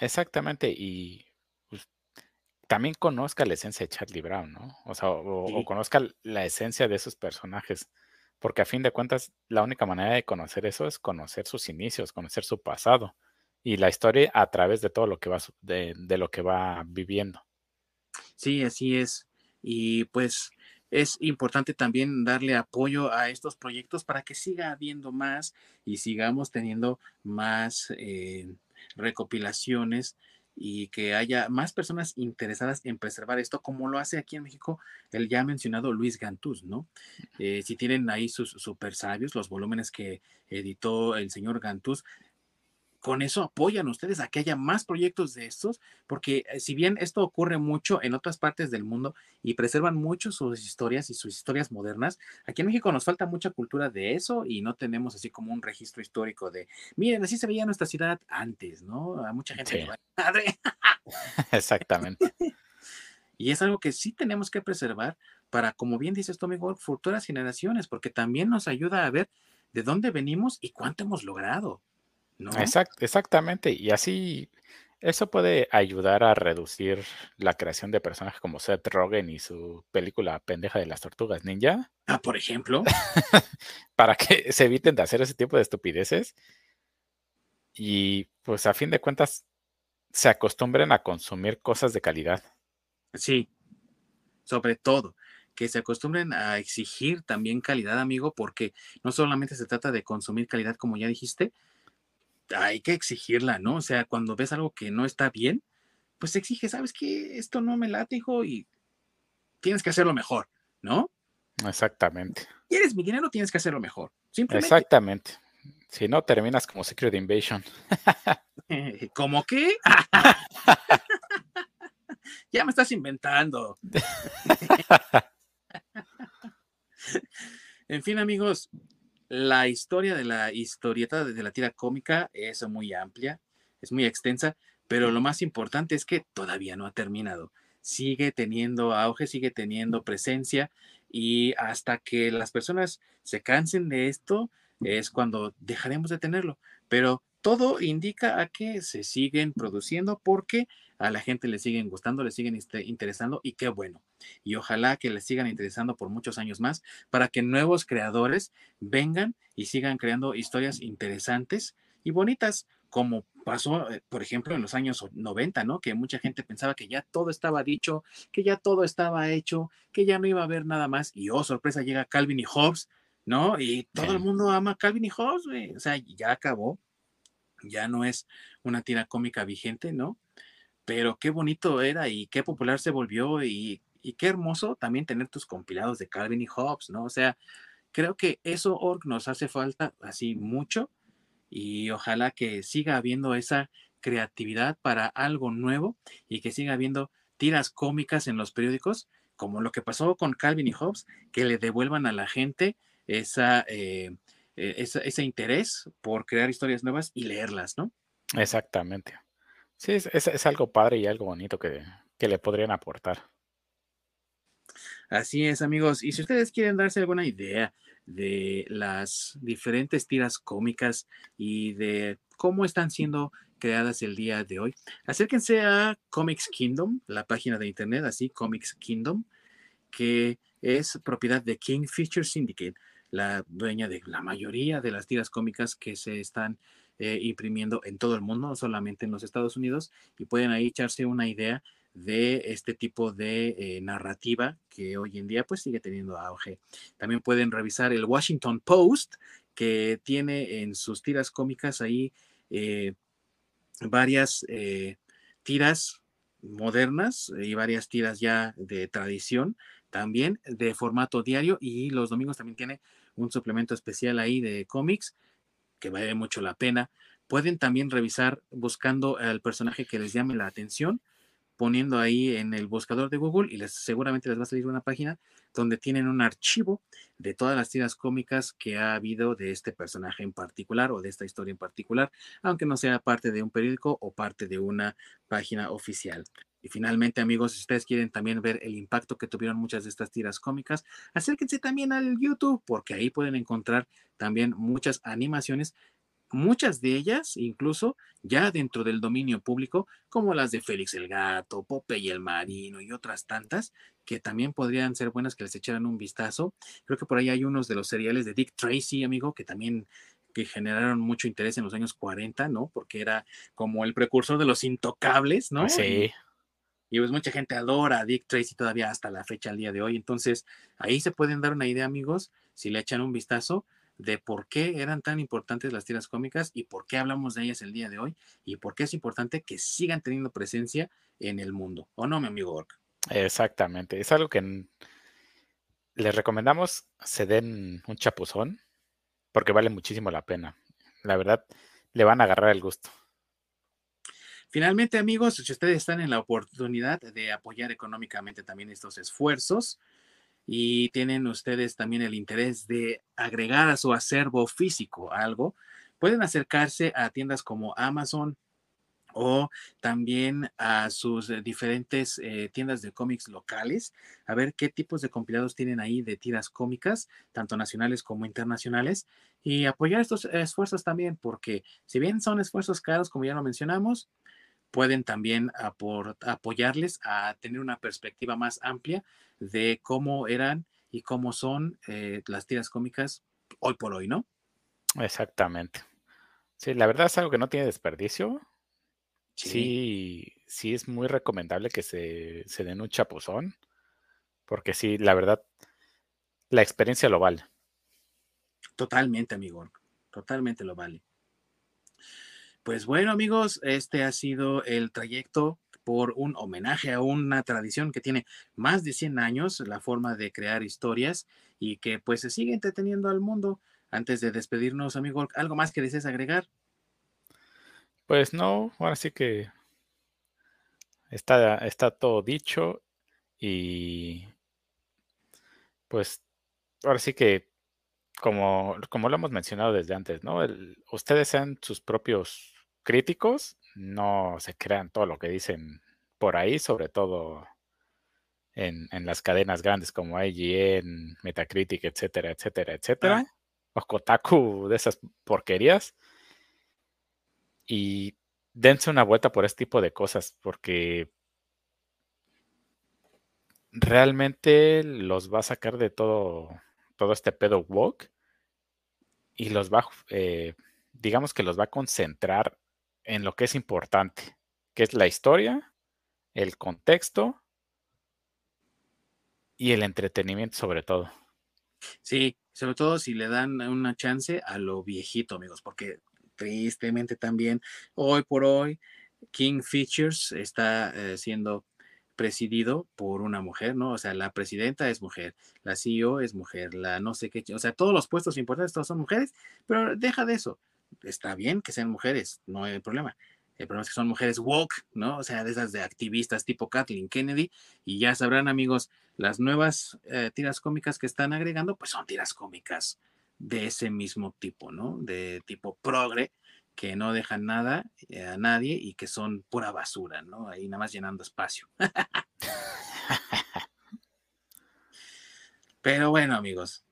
Exactamente, y pues, también conozca la esencia de Charlie Brown, ¿no? O sea, o, conozca la esencia de esos personajes, porque a fin de cuentas, la única manera de conocer eso es conocer sus inicios, conocer su pasado y la historia a través de todo lo que va, de, de lo que va viviendo. Sí, así es. Y pues es importante también darle apoyo a estos proyectos para que siga habiendo más y sigamos teniendo más eh, recopilaciones y que haya más personas interesadas en preservar esto, como lo hace aquí en México el ya mencionado Luis Gantús, ¿no? Eh, si tienen ahí sus super sabios, los volúmenes que editó el señor Gantús, con eso apoyan ustedes a que haya más proyectos de estos, porque eh, si bien esto ocurre mucho en otras partes del mundo y preservan mucho sus historias y sus historias modernas, aquí en México nos falta mucha cultura de eso y no tenemos así como un registro histórico de, miren, así se veía nuestra ciudad antes, ¿no? A mucha gente sí. madre. <laughs> Exactamente. <laughs> y es algo que sí tenemos que preservar para, como bien dices tú, amigo, futuras generaciones, porque también nos ayuda a ver de dónde venimos y cuánto hemos logrado exactamente. Y así, eso puede ayudar a reducir la creación de personajes como Seth Rogen y su película Pendeja de las Tortugas Ninja. Ah, por ejemplo. <laughs> para que se eviten de hacer ese tipo de estupideces. Y pues a fin de cuentas, se acostumbren a consumir cosas de calidad. Sí, sobre todo que se acostumbren a exigir también calidad, amigo, porque no solamente se trata de consumir calidad, como ya dijiste, hay que exigirla, ¿no? O sea, cuando ves algo que no está bien, pues exige, ¿sabes qué? Esto no me late, hijo, y tienes que hacerlo mejor, ¿no? Exactamente. ¿Quieres mi dinero? Tienes que hacerlo mejor. Simplemente. Exactamente. Si no, terminas como Secret Invasion. <laughs> ¿Cómo qué? <laughs> ya me estás inventando. <laughs> en fin, amigos, la historia de la historieta de la tira cómica es muy amplia, es muy extensa, pero lo más importante es que todavía no ha terminado. Sigue teniendo auge, sigue teniendo presencia y hasta que las personas se cansen de esto es cuando dejaremos de tenerlo. Pero todo indica a que se siguen produciendo porque a la gente le siguen gustando, le siguen este, interesando y qué bueno. Y ojalá que les sigan interesando por muchos años más para que nuevos creadores vengan y sigan creando historias interesantes y bonitas, como pasó, eh, por ejemplo, en los años 90, ¿no? Que mucha gente pensaba que ya todo estaba dicho, que ya todo estaba hecho, que ya no iba a haber nada más. Y oh, sorpresa, llega Calvin y Hobbes, ¿no? Y todo el mundo ama Calvin y Hobbes, güey. O sea, ya acabó. Ya no es una tira cómica vigente, ¿no? Pero qué bonito era y qué popular se volvió y, y qué hermoso también tener tus compilados de Calvin y Hobbes, ¿no? O sea, creo que eso, Org, nos hace falta así mucho y ojalá que siga habiendo esa creatividad para algo nuevo y que siga habiendo tiras cómicas en los periódicos, como lo que pasó con Calvin y Hobbes, que le devuelvan a la gente esa, eh, eh, ese interés por crear historias nuevas y leerlas, ¿no? Exactamente. Sí, es, es, algo padre y algo bonito que, que le podrían aportar. Así es, amigos. Y si ustedes quieren darse alguna idea de las diferentes tiras cómicas y de cómo están siendo creadas el día de hoy, acérquense a Comics Kingdom, la página de internet, así Comics Kingdom, que es propiedad de King Feature Syndicate, la dueña de la mayoría de las tiras cómicas que se están eh, imprimiendo en todo el mundo, no solamente en los Estados Unidos, y pueden ahí echarse una idea de este tipo de eh, narrativa que hoy en día pues sigue teniendo auge. También pueden revisar el Washington Post que tiene en sus tiras cómicas ahí eh, varias eh, tiras modernas y varias tiras ya de tradición también de formato diario y los domingos también tiene un suplemento especial ahí de cómics que vale mucho la pena. Pueden también revisar buscando al personaje que les llame la atención poniendo ahí en el buscador de Google y les, seguramente les va a salir una página donde tienen un archivo de todas las tiras cómicas que ha habido de este personaje en particular o de esta historia en particular, aunque no sea parte de un periódico o parte de una página oficial. Y finalmente, amigos, si ustedes quieren también ver el impacto que tuvieron muchas de estas tiras cómicas, acérquense también al YouTube, porque ahí pueden encontrar también muchas animaciones muchas de ellas incluso ya dentro del dominio público, como las de Félix el Gato, Pope y el Marino y otras tantas, que también podrían ser buenas que les echaran un vistazo. Creo que por ahí hay unos de los seriales de Dick Tracy, amigo, que también que generaron mucho interés en los años 40, ¿no? Porque era como el precursor de los intocables, ¿no? Sí. Y, pues mucha gente adora a Dick Tracy todavía hasta la fecha, al día de hoy. Entonces, ahí se pueden dar una idea, amigos, si le echan un vistazo de por qué eran tan importantes las tiras cómicas y por qué hablamos de ellas el día de hoy y por qué es importante que sigan teniendo presencia en el mundo. ¿O no, mi amigo? Exactamente. Es algo que les recomendamos se den un chapuzón porque vale muchísimo la pena. La verdad, le van a agarrar el gusto. Finalmente, amigos, si ustedes están en la oportunidad de apoyar económicamente también estos esfuerzos, y tienen ustedes también el interés de agregar a su acervo físico algo, pueden acercarse a tiendas como Amazon o también a sus diferentes eh, tiendas de cómics locales, a ver qué tipos de compilados tienen ahí de tiras cómicas, tanto nacionales como internacionales, y apoyar estos esfuerzos también, porque si bien son esfuerzos caros, como ya lo mencionamos, pueden también apoyarles a tener una perspectiva más amplia de cómo eran y cómo son eh, las tiras cómicas hoy por hoy, ¿no? Exactamente. Sí, la verdad es algo que no tiene desperdicio. Sí, sí, es muy recomendable que se, se den un chapuzón, porque sí, la verdad, la experiencia lo vale. Totalmente, amigo. Totalmente lo vale. Pues bueno, amigos, este ha sido el trayecto por un homenaje a una tradición que tiene más de 100 años, la forma de crear historias y que pues se sigue entreteniendo al mundo. Antes de despedirnos, amigo, ¿algo más que desees agregar? Pues no, ahora sí que está, está todo dicho y pues ahora sí que como, como lo hemos mencionado desde antes, ¿no? ustedes sean sus propios críticos no se crean todo lo que dicen por ahí, sobre todo en, las cadenas grandes como IGN, Metacritic, etcétera, etcétera, etcétera. O Kotaku de esas porquerías. Y dense una vuelta por este tipo de cosas, porque realmente los va a sacar de todo, todo este pedo woke y los va, eh, digamos que los va a concentrar en lo que es importante, que es la historia, el contexto y el entretenimiento sobre todo. Sí, sobre todo si le dan una chance a lo viejito, amigos, porque tristemente también hoy por hoy King Features está eh, siendo presidido por una mujer, ¿no? O sea, la presidenta es mujer, la CEO es mujer, la no sé qué, o sea, todos los puestos importantes todos son mujeres, pero deja de eso. Está bien que sean mujeres, no hay problema. El problema es que son mujeres woke, ¿no? O sea, de esas de activistas tipo Kathleen Kennedy. Y ya sabrán, amigos, las nuevas eh, tiras cómicas que están agregando, pues son tiras cómicas de ese mismo tipo, ¿no? De tipo progre, que no dejan nada eh, a nadie y que son pura basura, ¿no? Ahí nada más llenando espacio. <laughs> Pero bueno, amigos,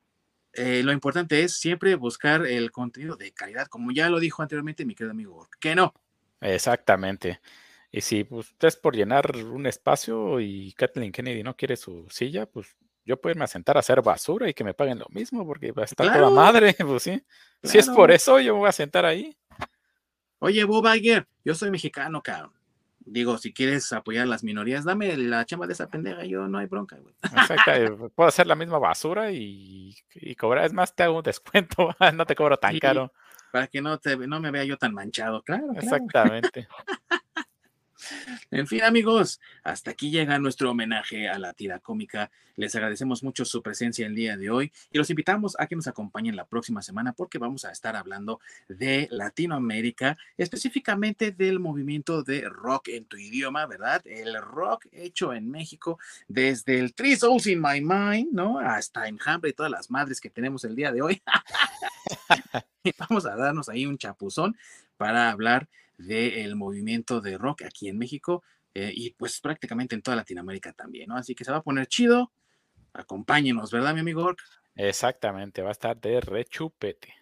eh, lo importante es siempre buscar el contenido de calidad, como ya lo dijo anteriormente mi querido amigo, que no. Exactamente. Y si pues, es por llenar un espacio y Kathleen Kennedy no quiere su silla, pues yo puedo irme a sentar a hacer basura y que me paguen lo mismo, porque va a estar toda madre, <laughs> pues sí. Si es por eso, yo me voy a sentar ahí. Oye, Bob Iger, yo soy mexicano, cabrón. Digo, si quieres apoyar a las minorías, dame la chamba de esa pendeja, yo no hay bronca, güey. Exacto, eh, puedo hacer la misma basura y, cobrar, es más, te hago un descuento, <laughs> no te cobro tan caro. Para que no, te, no me vea yo tan manchado, claro. Exactamente. <laughs> En fin, amigos, hasta aquí llega nuestro homenaje a la tira cómica. Les agradecemos mucho su presencia el día de hoy y los invitamos a que nos acompañen la próxima semana porque vamos a estar hablando de Latinoamérica, específicamente del movimiento de rock en tu idioma, ¿verdad? El rock hecho en México desde el Three Souls in My Mind, ¿no? Hasta Enjambre y todas las madres que tenemos el día de hoy. <laughs> vamos a darnos ahí un chapuzón para hablar del movimiento de rock aquí en México eh, y pues prácticamente en toda Latinoamérica también, ¿no? Así que se va a poner chido. Acompáñenos, ¿verdad, mi amigo? Exactamente, va a estar de rechupete.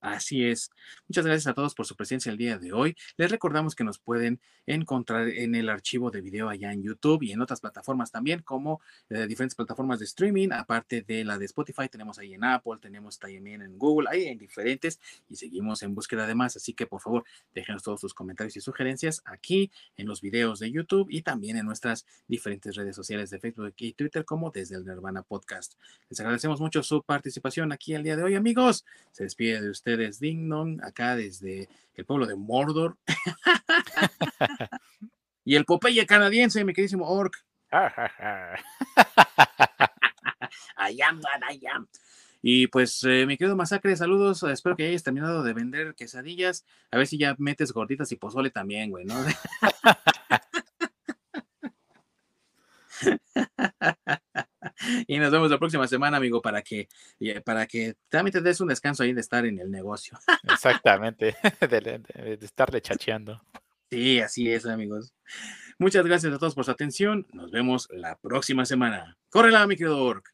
Así es. Muchas gracias a todos por su presencia el día de hoy. Les recordamos que nos pueden encontrar en el archivo de video allá en YouTube y en otras plataformas también, como eh, diferentes plataformas de streaming, aparte de la de Spotify, tenemos ahí en Apple, tenemos también en Google, ahí en diferentes y seguimos en búsqueda de más. Así que por favor, déjenos todos sus comentarios y sugerencias aquí en los videos de YouTube y también en nuestras diferentes redes sociales de Facebook y Twitter, como desde el Nirvana Podcast. Les agradecemos mucho su participación aquí el día de hoy, amigos. Se despide de ustedes ustedes Ding acá desde el pueblo de Mordor. <laughs> y el Popeye canadiense, mi queridísimo Orc. <laughs> I am I am. Y pues, eh, mi querido Masacre, saludos. Espero que hayas terminado de vender quesadillas. A ver si ya metes gorditas y pozole también, güey, ¿no? <laughs> <laughs> y nos vemos la próxima semana, amigo, para que, para que también te des un descanso ahí de estar en el negocio. <laughs> Exactamente, <laughs> de, estarle chacheando. Sí, así es, amigos. Muchas gracias a todos por su atención. Nos vemos la próxima semana. Córrela, mi querido Orc.